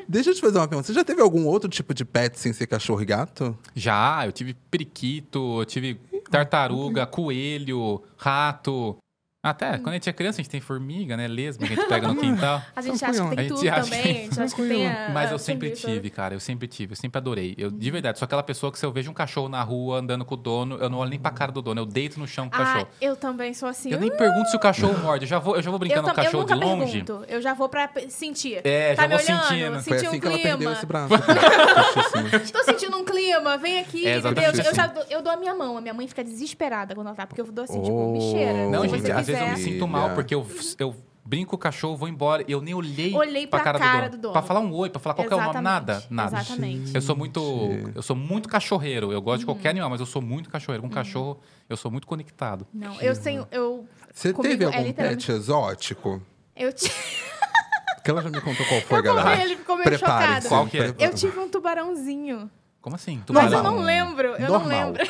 S1: Deixa eu te fazer uma pergunta. Você já teve algum outro tipo de pet sem ser cachorro e gato?
S3: Já, eu tive periquito, eu tive tartaruga, coelho, rato. Até, quando a gente é criança, a gente tem formiga, né? Lesma que a gente pega no quintal.
S2: A gente acha que tem
S3: A
S2: tudo
S3: gente acha
S2: também,
S3: que-
S2: a gente acha que tem a,
S3: Mas eu sempre tive, cara. Eu sempre tive, eu sempre adorei. Eu, de verdade, sou aquela pessoa que se eu vejo um cachorro na rua andando com o dono, eu não olho nem pra cara do dono, eu deito no chão com o
S2: Ah,
S3: cachorro.
S2: eu também sou assim.
S3: Eu nem pergunto se o cachorro morde, eu já vou, eu já vou
S2: eu,
S3: brincando com o cachorro de
S2: nunca
S3: longe.
S2: pergunto. Eu já vou pra sentir.
S3: É,
S2: tá
S3: já
S2: me
S3: vou
S2: olhando,
S3: sentindo.
S1: Foi assim
S2: um
S1: que ela perdeu
S2: clima.
S1: esse braço.
S2: Tô sentindo um clima, vem aqui,
S3: É,
S2: entendeu?
S3: exatamente
S2: Eu, já
S3: assim.
S2: dou, eu dou a minha mão, a minha mãe fica desesperada quando ela tá, porque eu dou assim,
S1: Oh.
S2: tipo, me cheira.
S3: Não, gente, vezes eu me sinto mal
S1: Filha.
S3: porque eu, eu brinco com o cachorro, vou embora e eu nem olhei,
S2: Olhei
S3: pra
S2: pra
S3: cara,
S2: cara
S3: do, dono.
S2: do dono.
S3: Pra falar um oi, pra falar qual é o nome, nada, nada.
S2: Exatamente.
S3: Eu sou muito, eu sou muito cachorreiro. Eu gosto de
S2: Uhum.
S3: qualquer animal, mas eu sou muito cachorreiro. Com cachorro, eu sou muito conectado.
S2: Não, eu tenho. Eu,
S1: Você
S2: comigo
S1: teve
S2: é
S1: algum
S2: literalmente-
S1: pet exótico?
S2: Eu, ti-
S1: Que ela já me contou qual foi,
S2: Eu
S1: galera.
S2: comi, ele ficou meio
S1: Prepare-se.
S2: chocado.
S3: Qual que é?
S2: Eu tive um tubarãozinho.
S3: Como assim?
S2: Mas
S3: Tubarão?
S2: eu não lembro, eu
S1: normal.
S2: não lembro.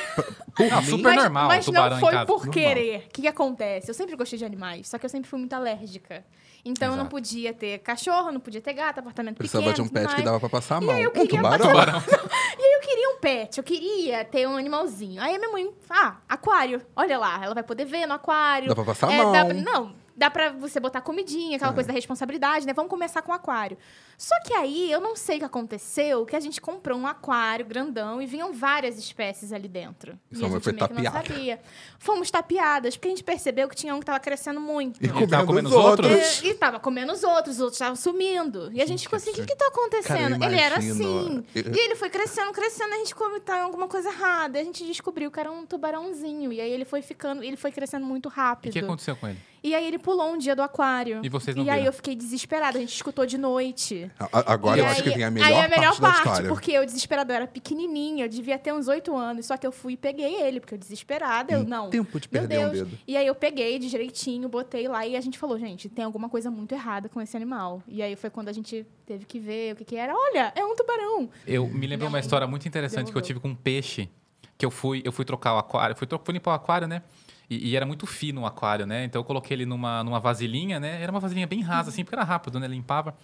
S3: Não,
S1: mim,
S3: super
S2: mas,
S3: normal,
S2: mas
S3: tubarão
S2: não
S3: em
S2: foi
S3: casa.
S2: por
S1: Normal.
S2: querer. O que, que acontece? Eu sempre gostei de animais, só que eu sempre fui muito alérgica. Então eu não
S3: Exato.
S2: podia ter cachorro, não podia ter gato, apartamento
S1: Precisava
S2: pequeno.
S1: de um pet que dava pra passar a
S2: E
S1: mão.
S2: aí eu
S1: Um
S2: queria
S1: tubarão.
S3: Tubarão.
S2: E aí eu queria um pet, eu queria ter um animalzinho. Aí a minha mãe, ah, aquário. Olha lá, ela vai poder ver no aquário.
S1: Dá pra passar a
S2: É,
S1: mão.
S2: dá não, dá pra você botar comidinha, aquela
S1: É.
S2: coisa da responsabilidade, né? Vamos começar com o aquário. Só que aí, eu não sei o que aconteceu, que a gente comprou um aquário grandão e vinham várias espécies ali dentro.
S1: E
S2: E, a gente
S1: foi
S2: meio que não sabia. Fomos tapeadas, porque a gente percebeu que tinha um que tava crescendo muito.
S1: E
S3: Ele tava
S1: comendo
S3: comendo
S1: os
S3: os
S1: outros.
S3: outros?
S2: E, e tava comendo os outros, os outros estavam sumindo. E a gente ficou assim, o que que tá acontecendo?
S1: Cara,
S2: ele era assim.
S1: Eu-
S2: E ele foi crescendo, crescendo, a gente ficou tá alguma coisa errada. E a gente descobriu que era um tubarãozinho. E aí ele foi ficando, ele foi crescendo muito
S3: E
S2: rápido.
S3: o que aconteceu com ele?
S2: E aí ele pulou um dia do aquário.
S3: E vocês não
S2: E aí
S3: viram?
S2: eu fiquei desesperada, a gente escutou de noite.
S1: A- Agora
S2: E
S1: eu acho que
S2: aí-
S1: vem a
S2: aí
S1: melhor,
S2: a melhor
S1: parte, da história.
S2: porque eu desesperada, eu era pequenininha, eu devia ter uns oito anos, só que eu fui e peguei ele, porque eu desesperada, eu não.
S1: tempo de
S2: Meu
S1: perder um
S2: Deus.
S1: dedo.
S2: E aí eu peguei de direitinho, botei lá e a gente falou, gente, tem alguma coisa muito errada com esse animal. E aí foi quando a gente teve que ver o que que era. Olha, é um tubarão.
S3: Eu me lembrei
S2: Minha
S3: uma história muito interessante que eu
S2: devolveu.
S3: tive com um peixe, que eu fui, eu fui trocar o aquário, fui, tro- fui limpar o aquário, né? E, e era muito fino o aquário, né? Então eu coloquei ele numa, numa vasilhinha, né? Era uma vasilhinha bem rasa, assim, porque era rápido, né? Limpava.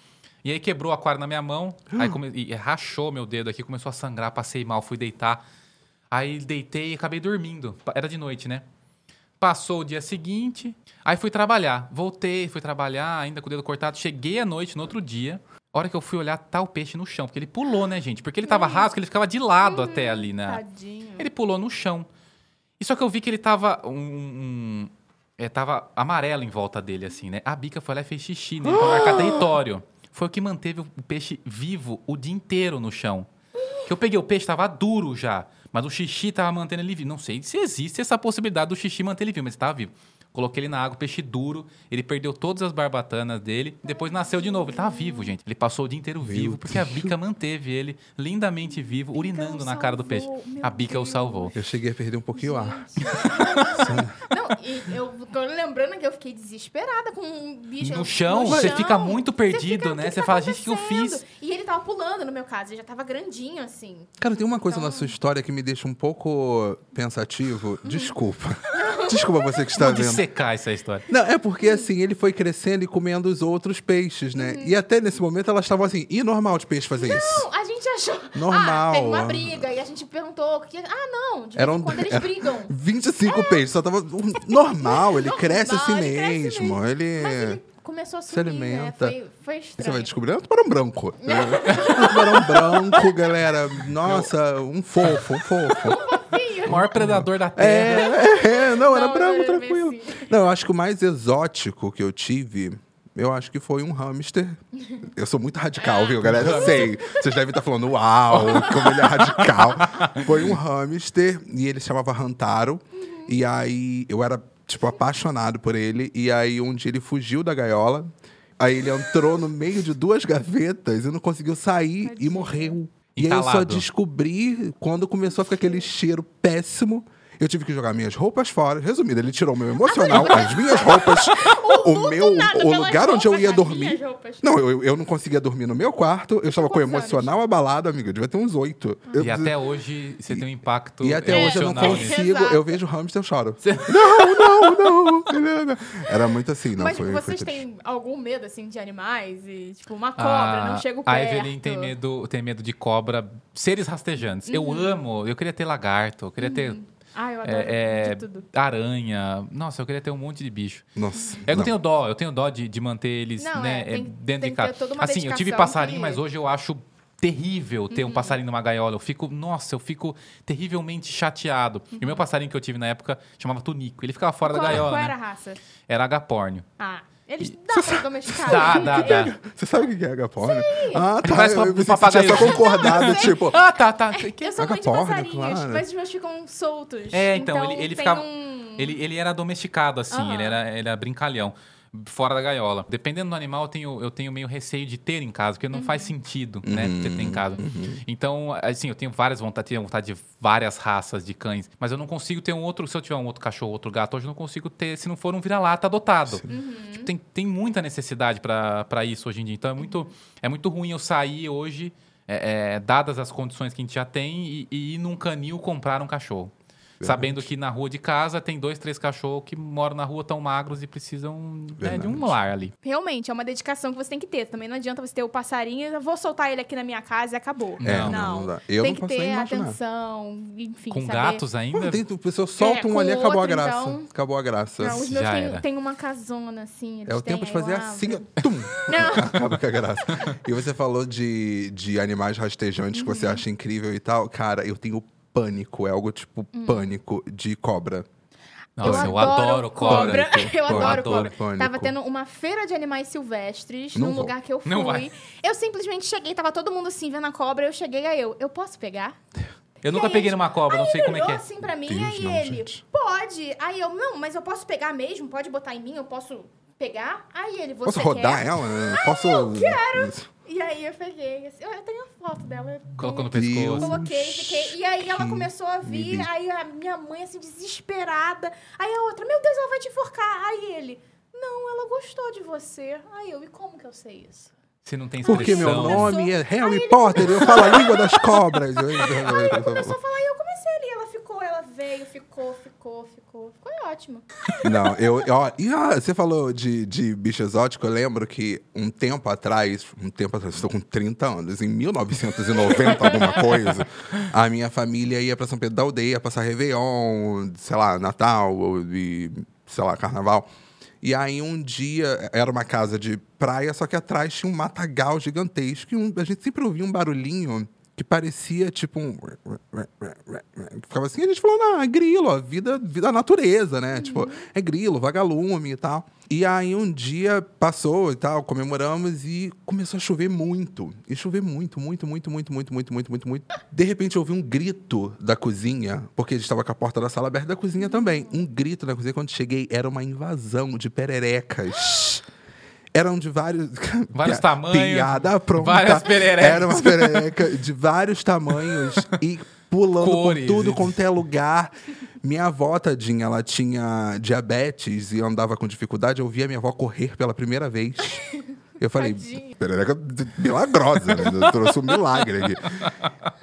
S3: E aí quebrou o aquário na minha mão, aí come... e rachou meu dedo aqui, começou a sangrar, passei mal, fui deitar. Aí deitei e acabei dormindo. Era de noite, né? Passou o dia seguinte, aí fui trabalhar. Voltei, fui trabalhar, ainda com o dedo cortado. Cheguei à noite, no outro dia. A hora que eu fui olhar, tá o peixe no chão. Porque ele pulou, né, gente? Porque ele tava raso, que ele ficava de lado até ali, né?
S2: Tadinho.
S3: Ele pulou no chão. E só que eu vi que ele tava um, um- é, tava amarelo em volta dele, assim, né? A bica foi lá e fez xixi nele pra marcar território. Foi o que manteve o peixe vivo o dia inteiro no chão. Que eu peguei o peixe, tava duro já. Mas o xixi tava mantendo ele vivo. Não sei se existe essa possibilidade do xixi manter ele vivo, mas ele tava vivo. Coloquei ele na água, peixe duro. Ele perdeu todas as barbatanas dele. Depois nasceu de novo. Ele tava vivo, gente. Ele passou o dia inteiro vivo, porque a bica manteve ele lindamente vivo, urinando na cara do peixe.
S2: meu
S3: A bica o
S2: Deus.
S3: salvou.
S1: Eu cheguei a perder um pouquinho o ar.
S2: Não, e eu tô lembrando que eu fiquei desesperada com um bicho.
S3: No chão, você fica muito perdido,
S2: fica,
S3: né?
S2: "O que
S3: Você
S2: tá
S3: fala, gente, o que eu
S2: acontecendo?"
S3: fiz?
S2: E ele tava pulando, no meu caso. Ele já tava grandinho, assim.
S1: Cara, tem uma coisa
S2: Então-
S1: na sua história que me deixa um pouco pensativo. Desculpa. Desculpa você que está vendo.
S3: Dissecar essa história.
S1: Não, é porque assim, ele foi crescendo e comendo os outros peixes, né?
S2: Uhum.
S1: E até nesse momento elas estavam assim, e normal de peixe fazer isso?
S2: Não, a gente achou.
S1: Normal.
S2: Ah, teve uma briga. E a gente perguntou. o Que... Ah, não. De
S1: Eram
S2: quando eles
S1: era
S2: brigam.
S1: 25 peixes, só tava um- normal, ele cresce assim
S2: Normal, ele cresce
S1: mesmo.
S2: mesmo.
S1: Ele,
S2: Mas ele começou a
S1: se
S2: sumir,
S1: alimenta.
S2: né? Foi, foi
S1: Você
S2: estranho.
S1: vai descobrir, é um tubarão branco. É um tubarão branco, galera. Nossa, um fofo, um fofo.
S3: O maior predador da Terra.
S1: É, é, não, era
S2: Não,
S1: branco, tranquilo.
S2: Messi.
S1: Não, eu acho que o mais exótico que eu tive, eu acho que foi um hamster. Eu sou muito radical, viu, galera? Eu sei. Vocês devem estar falando, uau, como ele é radical. Foi um hamster e ele se chamava Rantaro. E aí eu era, tipo, apaixonado por ele. E aí um dia ele fugiu da gaiola. Aí ele entrou no meio de duas gavetas e não conseguiu sair e morreu. E aí eu só descobri quando começou a ficar aquele cheiro péssimo. Eu tive que jogar minhas roupas fora. Resumindo, ele tirou o meu emocional, as minhas roupas, o, meu,
S2: nada
S1: o lugar onde eu ia dormir. Não, eu, eu não conseguia dormir no meu quarto. Eu estava com o emocional abalado, amigo. Eu devia ter uns oito. Eu-
S3: E até hoje você tem um impacto.
S1: e até hoje eu não
S3: nisso.
S1: consigo.
S2: Exato.
S1: Eu vejo hamster, eu choro. Não, não, não. Helena. Era muito assim, não
S2: Mas
S1: foi. foi
S2: vocês
S1: triste.
S2: têm algum medo, assim, de animais? E, tipo, uma cobra,
S3: Ah,
S2: não chego
S3: A
S2: perto.
S3: Evelyn tem medo, tem medo de cobra, seres rastejantes. Eu
S2: Uhum.
S3: amo, eu queria ter lagarto, eu queria ter
S2: Ah, eu adoro
S3: é, é,
S2: de tudo.
S3: aranha. Nossa, eu queria ter um monte de bicho.
S1: Nossa.
S3: É que eu
S1: não.
S3: tenho dó, eu tenho dó de, de manter eles
S2: Não,
S3: né,
S2: é, tem-
S3: é, dentro
S2: tem
S3: de casa. Assim, eu tive passarinho,
S2: que-
S3: mas hoje eu acho terrível ter
S2: Uhum.
S3: um passarinho numa gaiola. Eu fico, nossa, eu fico terrivelmente chateado. E o meu passarinho que eu tive na época chamava Tunico. Ele ficava fora
S2: Qual,
S3: da gaiola,
S2: qual
S3: né?
S2: era a raça?
S3: Era agapórnio.
S2: Ah, eles dá pra domesticar.
S3: Dá, dá, dá.
S1: Você sabe o que é agapórnio? Ah, tá.
S3: parece
S1: Eu, eu pensei que tinha só concordado, tipo...
S3: Ah, tá, tá. Que-
S2: Eu sou mãe de
S1: Agapórnio,
S2: passarinhos,
S1: claro.
S2: mas os meus ficam soltos.
S3: É, então, ele, ele
S2: tem
S3: ficava.
S2: um-
S3: Ele, ele era domesticado, assim,
S2: Aham.
S3: ele, era, ele era brincalhão. Fora da gaiola. Dependendo do animal, eu tenho, eu tenho meio receio de ter em casa, porque não
S2: Uhum.
S3: faz sentido, né?
S1: Uhum,
S3: Ter, ter em casa. Então, assim, eu tenho várias vontades, tenho vontade de várias raças de cães, mas eu não consigo ter um outro. Se eu tiver um outro cachorro, outro gato, hoje eu não consigo ter, se não for um vira-lata adotado.
S2: Uhum.
S3: Tipo, tem, tem muita necessidade pra pra isso hoje em dia. Então é muito, é muito ruim eu sair hoje, é, é, dadas as condições que a gente já tem, e, e ir num canil comprar um cachorro. Sabendo que na rua de casa tem dois, três cachorros que moram na rua tão magros e precisam né, de um lar ali.
S2: Realmente, é uma dedicação que você tem que ter. Também não adianta você ter o passarinho, vou soltar ele aqui na minha casa e acabou.
S1: É,
S3: Não.
S1: não, não dá. Eu
S2: tem
S1: não
S2: que ter atenção, enfim,
S3: Com
S2: saber.
S3: gatos ainda?
S1: Não, tem, a pessoa solta
S2: É,
S1: um ali, acabou a graça.
S2: então-
S1: Acabou a graça.
S2: Não, os meus
S3: Já
S2: têm,
S3: era.
S2: têm uma casona, assim.
S1: É o tempo de fazer assim, tum,
S2: Não.
S1: acaba com a graça. E você falou de, de animais rastejantes que você
S2: Uhum.
S1: acha incrível e tal. Cara, eu tenho pânico, é algo tipo
S2: Hum.
S1: pânico de cobra.
S3: Nossa, eu, adoro cobra.
S2: Eu adoro
S3: adoro.
S2: cobra.
S1: Pânico.
S2: Tava tendo uma feira de animais silvestres
S1: Não
S2: num
S1: vou.
S2: lugar que eu fui.
S3: Não vai.
S2: Eu simplesmente cheguei, tava todo mundo assim vendo a cobra, eu cheguei aí eu, eu posso pegar?
S3: Eu nunca
S2: aí,
S3: peguei numa cobra, não sei como é que é.
S2: assim pra mim,
S1: Deus,
S2: aí
S1: não,
S2: ele,
S1: gente.
S2: pode. Aí eu, não, mas eu posso pegar mesmo? Pode botar em mim? Eu posso pegar? Aí ele, você
S1: Posso rodar
S2: quer?
S1: ela? Posso.
S2: eu quero. E aí eu peguei, assim, eu eu tenho a foto dela.
S3: Colocou no pescoço.
S2: Coloquei, fiquei. E aí ela
S1: Que
S2: começou a vir, aí a minha mãe, assim, desesperada. Aí a outra, meu Deus, ela vai te enforcar. Aí ele, não, ela gostou de você. Aí eu, e como que eu sei isso?
S3: Se não tem expressão.
S1: Porque meu
S2: Começou-
S1: nome é
S2: Aí
S1: Harry
S2: ele-
S1: Potter, eu falo a língua das cobras.
S2: Aí ela começou a falar e eu comecei ali. Ela ficou, ela veio, ficou, ficou, ficou. Ficou ótimo.
S1: Não, eu. Ó, e, ah, você falou de, de bicho exótico, eu lembro que um tempo atrás, um tempo atrás, estou com 30 anos, em 1990, alguma coisa, a minha família ia para São Pedro da Aldeia passar Réveillon, sei lá, Natal, ou, e, sei lá, Carnaval. E aí um dia, era uma casa de praia, só que atrás tinha um matagal gigantesco e um- a gente sempre ouvia um barulhinho que parecia tipo um. Ficava assim, a gente falou, não, é grilo, ó, vida, vida da natureza, né? Tipo, é grilo, vagalume e tal. E aí um dia passou e tal, comemoramos e começou a chover muito. E chover muito, muito, muito, muito, muito, muito, muito, muito, muito. De repente eu ouvi um grito da cozinha, porque a gente estava com a porta da sala aberta da cozinha também. Um grito da cozinha, quando cheguei, era uma invasão de pererecas. Eram de vários.
S3: Vários
S1: Pia-
S3: tamanhos,
S1: Piada pronta.
S3: várias pererecas.
S1: Era uma perereca de vários tamanhos e pulando
S3: Cores.
S1: por tudo quanto é lugar. Minha avó, tadinha, ela tinha diabetes e andava com dificuldade. Eu vi a minha avó correr pela primeira vez. Eu falei,
S2: Tadinha.
S1: perereca milagrosa, né? Eu trouxe um milagre aqui.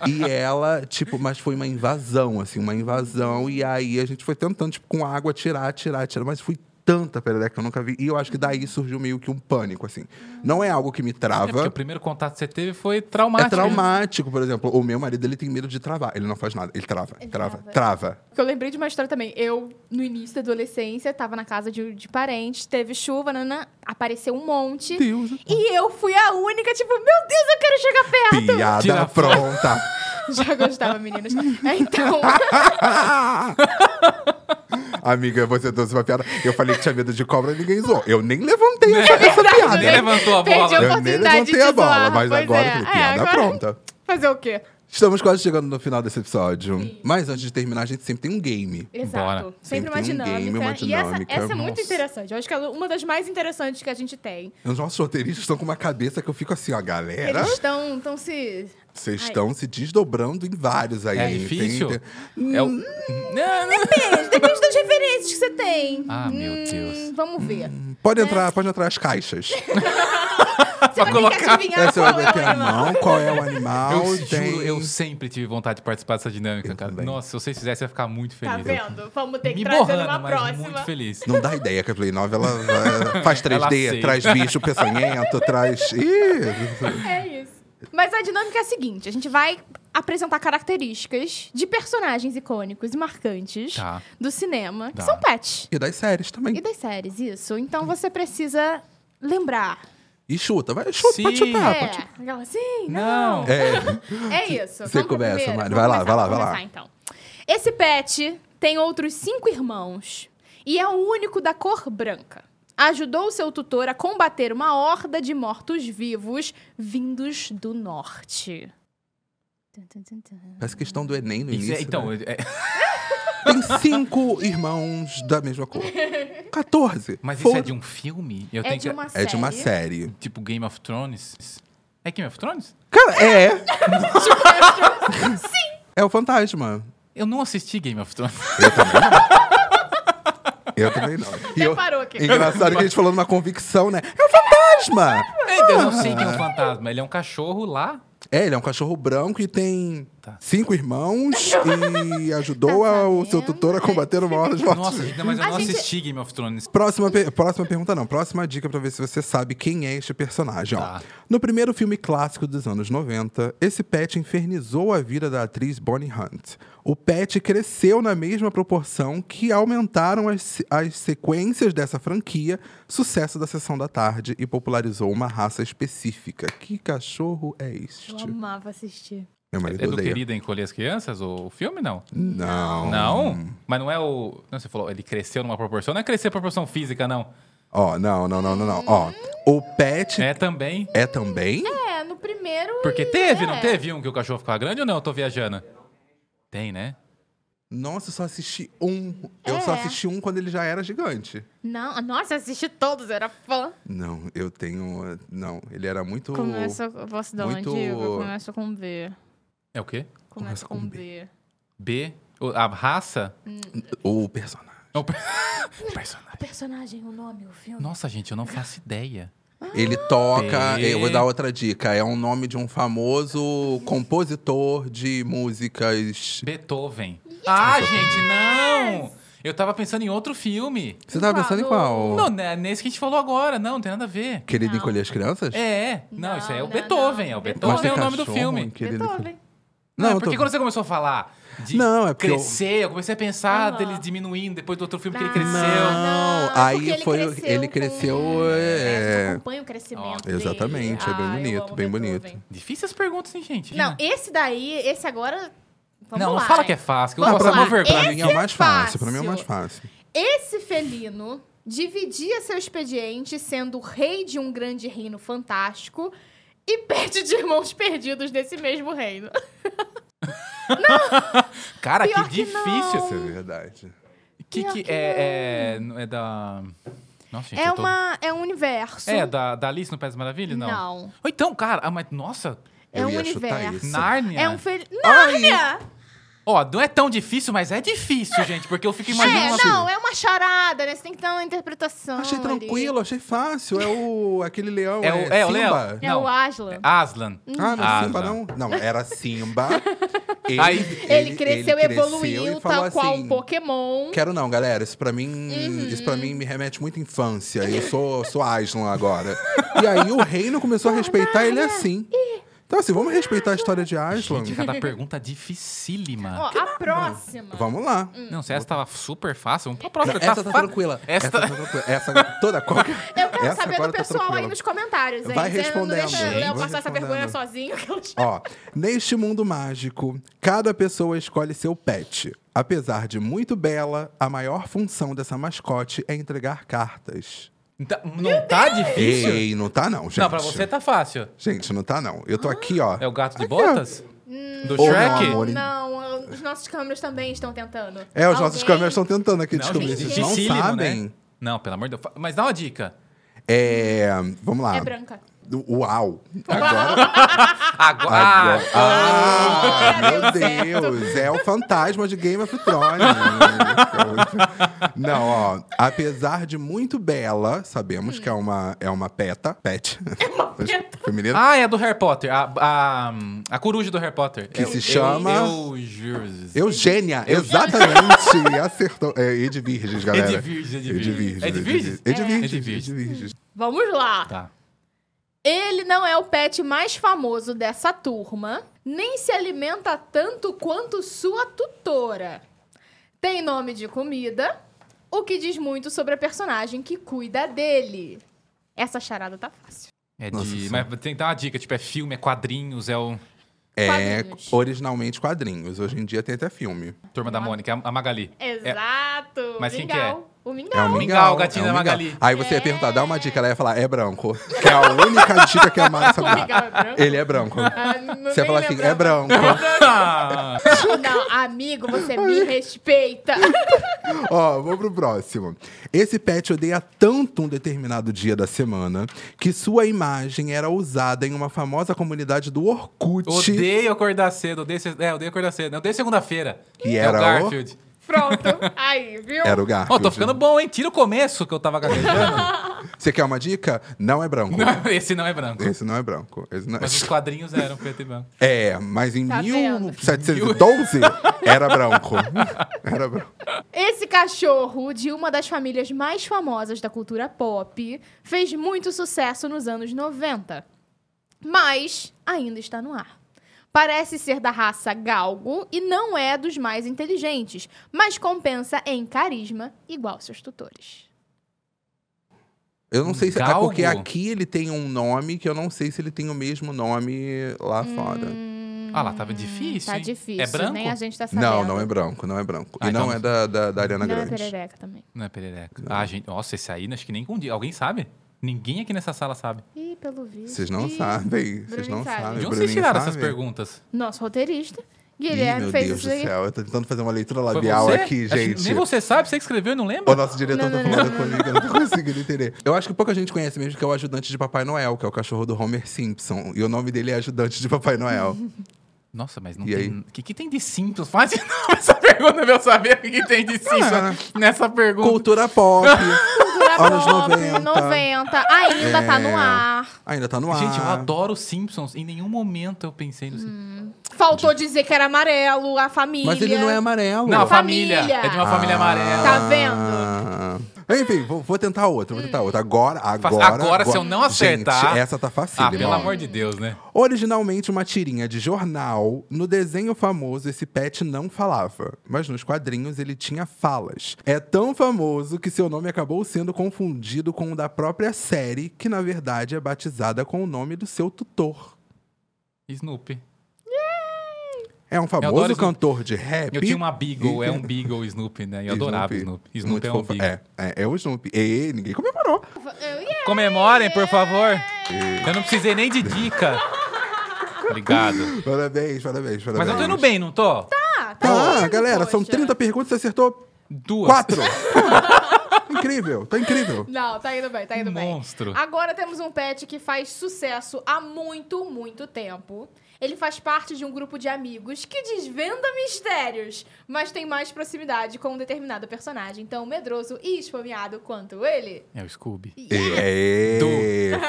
S1: E ela, tipo, mas foi uma invasão, assim, uma invasão. E aí a gente foi tentando, tipo, com água, tirar, tirar, tirar. Mas foi tanta perereca que eu nunca vi. E eu acho que daí surgiu meio que um pânico, assim. Não é algo que me
S3: É porque
S1: trava.
S3: o primeiro contato que você teve foi
S1: É
S3: traumático. né?
S1: traumático, por exemplo. O meu marido, ele tem medo de travar. Ele não faz nada. Ele trava,
S2: Ele
S1: trava,
S2: trava.
S1: trava.
S2: Porque eu lembrei de uma história também. Eu, no início da adolescência, tava na casa de, de parentes, teve chuva, nanã, apareceu um monte.
S1: Deus.
S2: E eu fui a única, tipo, meu Deus, eu quero chegar perto.
S1: Piada
S3: Tira
S1: pronta.
S2: Já gostava, meninas. Então,
S1: Amiga, você trouxe uma piada. Eu falei que tinha medo de cobra e ninguém zoou. Eu nem levantei essa, essa piada.
S3: Nem levantou a
S2: Perdi
S3: bola.
S2: a
S1: Eu nem levantei a bola,
S2: zoar,
S1: mas agora
S2: é.
S1: eu falei,
S2: É,
S1: piada
S2: agora-
S1: pronta.
S2: fazer o quê?
S1: Estamos quase chegando no final desse episódio. Mas antes de terminar, a gente sempre tem um game.
S2: Exato.
S3: Bora.
S2: Sempre,
S1: Sempre
S2: uma
S1: tem um
S2: dinâmica.
S1: game, uma
S2: E essa,
S1: dinâmica.
S2: essa é muito interessante. Eu acho que é uma das mais interessantes que a gente tem.
S1: Os nossos roteiristas estão com uma cabeça que eu fico assim, ó, galera.
S2: Eles estão estão se.
S1: Vocês estão se desdobrando em vários aí.
S3: É difícil?
S1: Tem-
S3: É o... Não, não.
S2: Depende, depende das referências que você tem.
S3: Ah, meu
S2: Hum,
S3: Deus.
S2: Vamos ver.
S1: Pode entrar, pode entrar as caixas.
S2: Você vai ter que adivinhar
S1: Aí você vai
S2: qual é
S1: bater
S2: o
S1: a
S2: animal.
S1: mão, qual é o animal.
S3: Eu
S1: tem...
S3: juro, eu sempre tive vontade de participar dessa dinâmica, cara.
S1: também.
S3: Nossa, se vocês fizessem, eu ia ficar muito
S2: Tá
S3: feliz.
S2: vendo? Vamos ter que
S3: Me
S2: trazer
S3: borrando,
S2: numa
S3: mas
S2: próxima.
S3: muito feliz.
S1: Não dá ideia que a Play 9 ela, ela faz
S3: Ela
S1: 3D,
S3: aceita.
S1: traz bicho peçonhento, traz. Ih,
S2: É isso. Mas a dinâmica é a seguinte: a gente vai apresentar características de personagens icônicos e marcantes
S3: Tá.
S2: do cinema, que
S3: Tá.
S2: são pets.
S1: e das séries também.
S2: E das séries, isso. Então você precisa lembrar.
S1: E chuta, vai, chuta,
S3: Sim.
S1: pode chutar.
S2: é,
S1: Pode chutar.
S2: assim,
S3: Não.
S2: não.
S1: É,
S2: É isso.
S1: Você
S2: Vamos
S1: começa? Mari. Vai lá, vai lá,
S2: vamos
S1: vai lá.
S2: então. Esse pet tem outros cinco irmãos e é o único da cor branca. Ajudou seu tutor a combater uma horda de mortos-vivos vindos do norte.
S1: Parece questão do Enem no
S3: Isso
S1: início.
S3: é- então,
S1: né?
S3: é-
S1: Tem cinco irmãos da mesma cor. 14.
S3: mas isso é de um filme? Eu
S2: É
S3: tenho
S2: de
S3: que-
S2: uma
S1: É de uma
S2: série.
S1: série.
S3: Tipo Game of Thrones? É Game of Thrones?
S1: Cara, é. É o fantasma.
S3: Eu não assisti Game of Thrones.
S1: Eu também não. Eu também não. E eu-
S2: Reparou aqui.
S1: Engraçado que a gente falou numa convicção, né? É o fantasma!
S3: Eu não sei quem é um fantasma. Ele é um cachorro lá.
S1: É, ele é um cachorro branco e tem
S3: Tá.
S1: cinco irmãos e ajudou
S2: Tá
S1: a- o seu tutor a combater uma hora de morte.
S3: Nossa, mas eu
S2: A
S3: não
S2: gente-
S3: assisti Game of Thrones.
S1: Próxima, pe- próxima pergunta, não. Próxima dica pra ver se você sabe quem é este personagem. ó.
S3: Tá.
S1: No primeiro filme clássico dos anos 90, esse pet infernizou a vida da atriz Bonnie Hunt. O pet cresceu na mesma proporção que aumentaram as, as sequências dessa franquia, sucesso da Sessão da Tarde, e popularizou uma raça específica. Que cachorro é este?
S2: Eu amava assistir.
S1: Meu marido
S3: É do
S1: odeia.
S3: Querida Encolher as Crianças, o filme, não?
S1: Não.
S3: Não? Mas não é o... Não, você falou, ele cresceu numa proporção. Não é crescer proporção física, não.
S1: Ó, não, não, não, não, não. Ó, o pet
S3: É também.
S1: é também?
S2: É, no primeiro.
S3: Porque teve,
S2: é.
S3: não teve um que o cachorro ficava grande ou não? Eu tô viajando. Tem, né?
S1: Nossa, eu só assisti um. Eu só
S2: É.
S1: assisti um quando ele já era gigante.
S2: Não, nossa, eu assisti todos, era fã.
S1: Não, eu tenho. Não, ele era muito.
S2: Começa, eu posso dar uma
S1: muito-
S2: dica? Começa com B.
S3: É o quê?
S2: Começa,
S1: Começa com
S2: com
S1: B.
S2: B.
S3: A raça?
S1: O personagem.
S3: É o per- o personagem.
S2: O personagem, o nome, o filme.
S3: Nossa, gente, eu não faço ideia.
S1: Ele toca.
S3: P.
S1: Eu vou dar outra dica. É um nome de um famoso compositor de músicas.
S3: Beethoven. Ah, gente, não! Eu tava pensando em outro filme.
S1: Você tava pensando em qual?
S3: Não, né, nesse que a gente falou agora. Não, não tem nada a ver.
S1: Querido
S2: Não.
S1: encolher as crianças?
S3: É, não, isso aí é o
S2: Não, não,
S3: Beethoven.
S2: não.
S3: É o Beethoven é o nome do filme.
S2: Beethoven.
S3: Não,
S1: Não,
S3: é porque
S1: tô-
S3: quando você começou a falar de
S1: Não, é porque eu-
S3: crescer, eu... comecei a pensar
S2: Aham.
S3: dele diminuindo depois do outro filme que ele
S2: Ah,
S3: cresceu.
S1: Não,
S2: é porque
S1: aí
S2: ele
S1: foi-
S2: cresceu
S1: ele
S2: com-
S1: cresceu,
S2: É,
S1: é-
S2: acompanha o crescimento dele.
S1: exatamente, é bem
S2: Ah,
S1: bonito, bem bonito.
S3: Difícil as perguntas, hein, gente?
S2: Não, esse daí, esse agora... Vamos
S3: não,
S2: lá,
S3: não fala
S2: hein?
S3: que é fácil, que eu vou passar vergonha.
S1: Pra mim é o mais
S2: é
S1: fácil, pra mim é o mais fácil.
S2: Esse felino dividia seu expediente sendo rei de um grande reino fantástico e pet de irmãos perdidos nesse mesmo reino.
S3: Cara,
S2: Pior
S3: que
S2: que não.
S3: difícil.
S1: Isso é verdade.
S3: Que,
S2: Pior
S3: que
S2: que
S3: é, é, é da... Nossa, gente,
S2: É,
S3: tô...
S2: uma, é um universo.
S3: É, da, da Alice no País das Maravilhas? Não.
S2: Não.
S3: Ou então, cara, ah, mas nossa,
S2: É
S1: Eu
S2: um universo.
S3: Nárnia.
S2: É um felino...
S1: Ai.
S3: Ó, não é tão difícil, mas é difícil, gente, porque eu fico imaginando...
S2: É,
S3: uma-
S2: não, é uma charada, né? Você tem que dar uma interpretação
S1: Achei
S2: ali.
S1: tranquilo, achei fácil. É o aquele leão,
S3: É
S1: é,
S3: o- é o leão?
S1: Simba.
S2: É
S3: Não.
S2: o Aslan.
S3: Aslan.
S1: Ah, não é
S3: Aslan.
S1: Simba, não? Não, era Simba. Ele,
S3: Aí-
S2: Ele, cresceu,
S1: ele
S2: evoluiu,
S1: e falou
S2: tal qual
S1: assim,
S2: um Pokémon.
S1: Quero não, galera. Isso pra mim,
S2: Uhum.
S1: isso para mim me remete muito à infância. Eu sou, sou Aslan agora. E aí o reino começou a respeitar ele assim. Então assim, vamos respeitar a história de Aslan.
S3: Gente, cada pergunta dificílima.
S2: Ó, a próxima.
S1: Vamos lá.
S3: Não, se essa tava super fácil, vamos pra próxima.
S1: Essa tá
S3: fa-
S1: tranquila.
S3: Essa
S1: Essa tá tranquila. Essa toda qualquer.
S2: Eu quero
S1: essa
S2: saber do
S1: tá
S2: pessoal aí nos comentários, hein?
S1: Vai
S2: Você
S1: respondendo,
S2: Não deixa o Léo
S1: vai
S2: passar essa vergonha sozinho. que eu-
S1: Ó, neste mundo mágico, cada pessoa escolhe seu pet. Apesar de muito bela, a maior função dessa mascote é entregar cartas.
S3: Tá- Não tá difícil?
S1: Ei, não tá não, gente.
S3: Não, pra você tá fácil.
S1: Gente, não tá não. Eu tô aqui, ó.
S3: É o gato de
S1: Aqui, ó.
S3: botas? Do Shrek?
S1: amor.
S2: Não, os nossos câmeras também estão tentando.
S1: É, os nossos
S2: Alguém-
S1: câmeras estão tentando aqui
S3: Não,
S1: descobrir.
S3: gente,
S1: Vocês não
S3: dificílimo,
S1: sabem.
S3: né? Não, pelo amor de Deus. Mas dá uma dica.
S1: É. Vamos lá.
S2: É branca.
S1: Uau! Agora.
S3: Agora.
S1: agora.
S2: Ah,
S1: Ah, meu
S2: deu
S1: Deus! É o fantasma de Game of Thrones. Não, ó. Apesar de muito bela, sabemos que é uma, é uma peta. Pet. É uma
S2: peta.
S1: Feminina.
S3: Ah, é do Harry Potter. A, a, a coruja do Harry Potter.
S1: Que
S3: Eu-
S1: se chama-
S3: Eu.
S1: Eugênia, exatamente. Acertou. É Edvirges, galera.
S3: Edvirges, Edvirges.
S1: Edvirges.
S3: Edvirges?
S1: Edvirges.
S3: Edvirges.
S1: Edvirges.
S2: Vamos lá.
S3: Tá.
S2: Ele não é o pet mais famoso dessa turma, nem se alimenta tanto quanto sua tutora. Tem nome de comida, o que diz muito sobre a personagem que cuida dele. Essa charada tá fácil.
S3: É
S1: Nossa
S3: de.
S1: Senhora.
S3: Mas tem que dar uma dica, tipo, é filme, é quadrinhos, é o.
S1: É
S2: Quadrinhos.
S1: originalmente quadrinhos. Hoje em dia tem até filme.
S3: Turma da Mônica, a a Magali. É-
S2: Exato.
S3: mas quem que
S2: Mingau. O
S1: É
S2: Mingau.
S1: o
S3: Mingau, gatinho
S1: é o
S3: da. Magali.
S1: Aí você ia perguntar, dá uma dica, ela ia falar, é branco. Que é a única dica que a Mara
S2: O
S1: sabe dar.
S2: é?
S1: Ele é branco.
S2: Ah,
S1: Você ia falar assim, é branco.
S3: Ah,
S2: Não, amigo, você me respeita.
S1: Ó, vamos pro próximo. Esse pet odeia tanto um determinado dia da semana que sua imagem era usada em uma famosa comunidade do Orkut.
S3: odeio acordar cedo. Odeio, é, odeio acordar cedo. Odeio segunda-feira.
S1: Que
S3: é
S1: era
S3: o
S1: o-
S3: Garfield.
S2: Pronto. Aí, viu?
S1: Era o
S3: Ó,
S1: Garfield.
S3: tô ficando bom, hein? Tira o começo que eu tava gaguejando.
S1: Você quer uma dica? Não é branco.
S3: Não, esse não é branco.
S1: Esse não é branco. Esse não é...
S3: Mas os quadrinhos eram preto e branco.
S1: É, mas em
S2: Tá vendo?
S1: 1712 era branco. Era branco.
S2: Esse cachorro, de uma das famílias mais famosas da cultura pop, fez muito sucesso nos anos 90. Mas ainda está no ar. Parece ser da raça galgo e não é dos mais inteligentes, mas compensa em carisma igual seus tutores.
S1: Eu não sei se é
S3: Galgo?
S1: porque aqui ele tem um nome que eu não sei se ele tem o mesmo nome lá fora.
S3: Ah lá, tava difícil.
S2: Tá
S3: hein?
S2: difícil,
S3: É branco?
S2: nem a gente tá sabendo.
S1: Não, não é branco, não é branco.
S3: Ah,
S1: e não
S3: então-
S1: é da, da, da Ariana
S2: Não é
S1: Grande.
S2: perereca também.
S3: Não é perereca. Ah, gente. Nossa, esse aí acho que nem com dia. Alguém sabe? Ninguém aqui nessa sala sabe.
S2: Ih, pelo visto.
S1: Vocês não
S2: Ih,
S1: sabem. Vocês não
S2: sabe.
S1: sabem.
S3: De onde
S1: Bruninho
S3: vocês tiraram
S1: sabe?
S3: essas perguntas?
S2: Nosso roteirista,
S1: Ih,
S2: Guilherme,
S1: meu
S2: fez
S1: Deus do céu. Eu tô tentando fazer uma leitura labial aqui, gente.
S3: Nem você sabe, você que escreveu e não lembra?
S1: O nosso diretor
S2: Não,
S1: tá
S2: não,
S1: falando comigo, eu não tô conseguindo entender. Eu acho que pouca gente conhece mesmo que é o ajudante de Papai Noel, que é o cachorro do Homer Simpson. E o nome dele é ajudante de Papai Noel.
S3: Nossa, mas não
S1: E
S3: tem.
S1: aí?
S3: O que, que tem de Simpsons? Faz novo essa pergunta pra eu saber o que, que tem de Simpsons
S1: Ah.
S3: nessa pergunta.
S1: Cultura pop.
S2: Cultura
S1: Anos
S2: Pop,
S1: 90.
S2: 90. Ainda tá no
S1: É.
S2: ar.
S1: Ainda tá no ar.
S3: Gente, eu adoro os Simpsons. Em nenhum momento eu pensei no Simpsons.
S2: Faltou dizer que era amarelo, a família.
S1: Mas ele não é amarelo.
S3: Não, família.
S2: Família.
S3: É de uma família amarela.
S2: Tá vendo?
S1: Ah. Enfim, vou, vou tentar outra, vou tentar outra. Agora, agora...
S3: Agora, se eu não acertar-
S1: Gente, essa tá fácil.
S3: Ah, pelo amor de Deus, né?
S1: Originalmente uma tirinha de jornal, no desenho famoso esse pet não falava, mas nos quadrinhos ele tinha falas. É tão famoso que seu nome acabou sendo confundido com o da própria série, que na verdade é batizada com o nome do seu tutor.
S3: Snoopy.
S1: É um famoso
S3: Snoopy.
S1: cantor de rap.
S3: Eu tinha uma Beagle,
S1: E-
S3: é um Beagle Snoopy, né? Eu adorava o Snoopy. Snoopy
S1: Muito
S3: é um. Beagle.
S1: É, é, é o Snoopy. E ninguém comemorou.
S2: Eu.
S3: Comemorem, por favor. Eu não precisei nem de dica. Obrigado.
S1: Parabéns, parabéns, parabéns.
S3: Mas eu tô indo bem, não tô?
S2: Tá, tá
S1: Tá,
S2: indo,
S1: galera, são
S2: poxa.
S1: 30 perguntas, você acertou
S3: Duas.
S1: quatro. incrível, tá incrível.
S2: Não, tá indo bem, tá indo bem.
S3: Monstro.
S2: Agora temos um pet que faz sucesso há muito, muito tempo. Ele faz parte de um grupo de amigos que desvenda mistérios, mas tem mais proximidade com um determinado personagem, tão medroso e esfomeado quanto ele.
S3: É o Scooby.
S1: É,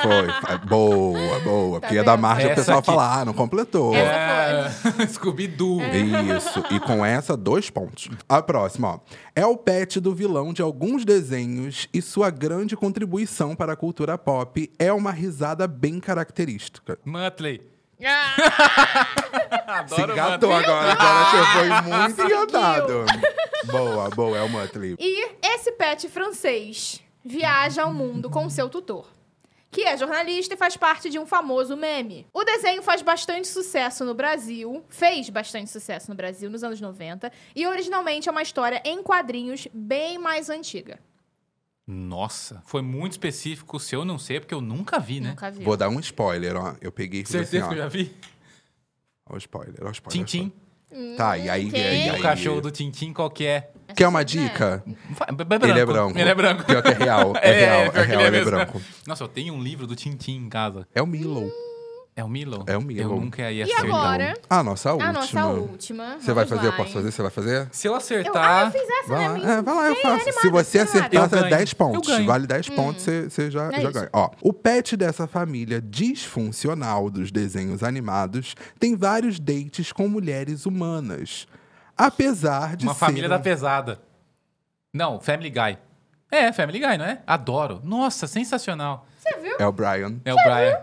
S1: foi, foi. Boa, boa.
S2: Tá
S1: Porque ia dar margem o pessoal
S3: aqui-
S1: falar, ah, não completou.
S2: Essa
S3: É, Scooby-Doo.
S1: Isso, e com essa, dois pontos. A próxima, ó. É o pet do vilão de alguns desenhos e sua grande contribuição para a cultura pop é uma risada bem característica.
S3: Muttley.
S1: Se
S3: Adoro
S1: engatou agora, agora você foi muito engatado. Boa, boa, é o Muttley.
S2: E esse pet francês viaja ao mundo com seu tutor, que é jornalista e faz parte de um famoso meme. O desenho faz bastante sucesso no Brasil, fez bastante sucesso no Brasil nos anos 90, e originalmente é uma história em quadrinhos bem mais antiga.
S3: Nossa, foi muito específico. Se eu não sei, é porque eu nunca vi, né?
S2: Nunca vi.
S1: Vou dar um spoiler, ó. Eu peguei e assim,
S3: Certeza
S1: ó.
S3: que eu já vi.
S1: Ó o spoiler, ó o spoiler.
S3: Tintim.
S1: Tá, e aí...
S2: Quem?
S1: E aí
S3: O cachorro do Tintim, qual que é?
S1: Quer uma dica?
S3: É.
S1: Ele é branco.
S3: Ele é branco.
S1: Pior que é real. É, real, é,
S3: que
S1: real, ele é
S3: mesmo.
S1: branco.
S3: Nossa, eu tenho um livro do Tintim em casa.
S1: É o Milo.
S3: É o Milo?
S1: É o Milo.
S3: Eu nunca ia
S2: E
S3: acertar.
S2: agora?
S1: A nossa última.
S2: A nossa última.
S1: Você vai fazer? Eu
S2: lá,
S1: posso fazer? Você vai fazer?
S3: Se eu
S2: Eu, ah,
S3: acertar...
S2: eu fiz essa,
S1: Vai
S2: né?
S1: lá, é, vai lá, eu faço.
S2: animada,
S1: Se você acertar,
S3: Eu
S1: você é
S3: ganho.
S1: 10 pontos.
S3: Eu ganho.
S1: Vale 10 pontos, você, você já,
S2: É
S1: já ganha. Ó, o pet dessa família disfuncional dos desenhos animados tem vários dates com mulheres humanas. Apesar de
S3: Uma
S1: ser
S3: família
S1: um-
S3: da pesada. Não, Family Guy. É, Family Guy, não é? Adoro. Nossa, sensacional.
S2: Você viu?
S1: É o Brian.
S3: É o Brian.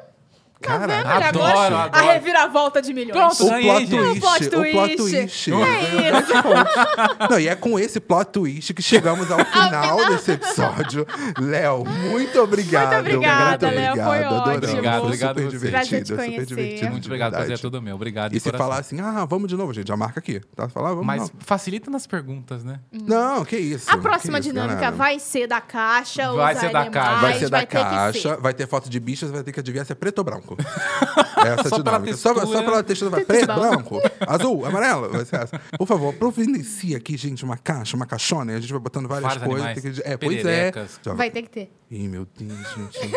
S1: Caraca,
S2: Ele
S3: Adoro,
S2: agora-
S3: adoro.
S2: A reviravolta de milhões.
S3: Pronto.
S1: O
S3: Ganhei,
S1: plot twist,
S2: O plot
S1: o plot
S2: twist.
S1: twist.
S2: É
S1: 10 pontos. Não, e é com esse plot twist que chegamos ao final desse episódio. Léo, muito obrigado.
S2: Muito obrigada,
S1: muito
S2: Léo,
S1: obrigado.
S2: foi
S1: Adoramos.
S2: ótimo.
S3: Obrigado,
S1: Foi
S3: obrigado
S1: super divertido, super divertido.
S3: Muito obrigado, prazer é todo meu. Obrigado
S1: E se
S3: coração.
S1: falar assim, ah, vamos de novo, gente, já marca aqui. Tá? Falar, vamos
S3: Mas
S1: não.
S3: facilita nas perguntas, né?
S1: Não, que isso.
S2: A próxima
S1: isso,
S2: dinâmica
S1: galera.
S2: vai ser da caixa,
S3: Vai ser da
S2: animais,
S3: caixa.
S1: Vai ser da caixa, vai ter foto de bichas, vai ter que adivinhar se é preto ou branco. Essa
S3: Só pela
S1: dinâmica. Só, só
S3: textura.
S1: pela textura, vai preto, branco, azul, amarelo. Vai ser essa. Por favor, providencie aqui, gente, uma caixa, uma caixona, e a gente vai botando várias
S3: Vários
S1: coisas. tem que- É, pois é.
S3: pererecas.
S1: Já-
S2: Vai ter que ter.
S1: Ih, meu Deus, gente.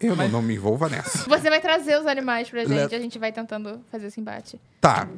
S1: Eu não, não me envolva nessa.
S2: Você vai trazer os animais pra gente,
S1: Le-
S2: a gente vai tentando fazer esse embate.
S1: Tá.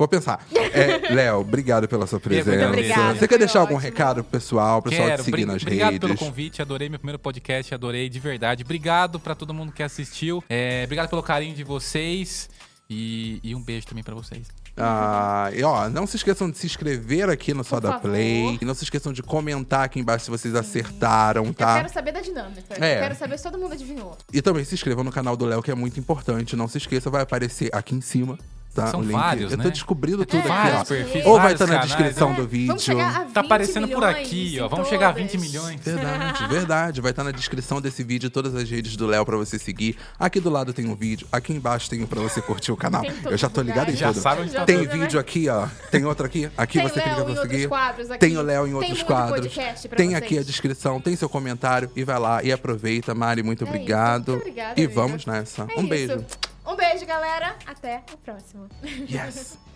S1: Vou pensar. É, Léo, obrigado pela sua presença.
S3: Muito
S2: obrigada,
S1: Você quer deixar algum
S2: ótimo.
S1: recado pro pessoal, pro pessoal
S3: Quero.
S1: te seguir nas
S3: obrigado
S1: redes?
S3: pelo convite, adorei meu primeiro podcast, adorei de verdade. Obrigado pra todo mundo que assistiu. É, obrigado pelo carinho de vocês e, e um beijo também pra vocês.
S1: Ah, e ó, não se esqueçam de se inscrever aqui no Soda. Play. E não se esqueçam de comentar aqui embaixo se vocês acertaram,
S2: Eu
S1: tá?
S2: quero saber da dinâmica.
S1: É.
S2: Eu quero saber se todo mundo adivinhou.
S1: E também se inscrevam no canal do Léo, que é muito importante. Não se esqueça, vai aparecer aqui em cima. Tá?
S3: São
S1: o link.
S3: vários,
S1: Eu tô
S3: né?
S1: descobrindo
S3: É,
S1: tudo aqui, ó.
S3: perfis,
S1: Ou vai estar na
S3: canais,
S1: descrição
S3: né?
S1: do vídeo.
S2: Vamos chegar a 20
S3: Tá aparecendo por aqui, ó. Vamos chegar a
S2: todas.
S3: 20 milhões.
S1: Verdade, verdade. Vai estar na descrição desse vídeo todas as redes do Léo pra você seguir. Aqui do lado tem um vídeo, aqui embaixo tem um pra você curtir o canal. Eu já tô ligado em.
S3: Já
S1: tudo.
S3: sabe onde tá
S1: Tem
S2: né?
S1: vídeo aqui, ó. Tem outro aqui. Aqui
S2: Tem
S1: você
S2: Léo
S1: clica pra
S2: outros
S1: seguir.
S2: quadros aqui.
S1: Tem o Léo em outros quadros. Tem
S2: vocês.
S1: aqui a descrição, tem seu comentário e vai lá e aproveita. Mari, muito
S2: É
S1: obrigado.
S2: Muito obrigada,
S1: e vamos nessa.
S2: É
S1: um beijo.
S2: Um beijo, galera. Até o próximo.
S1: Yes.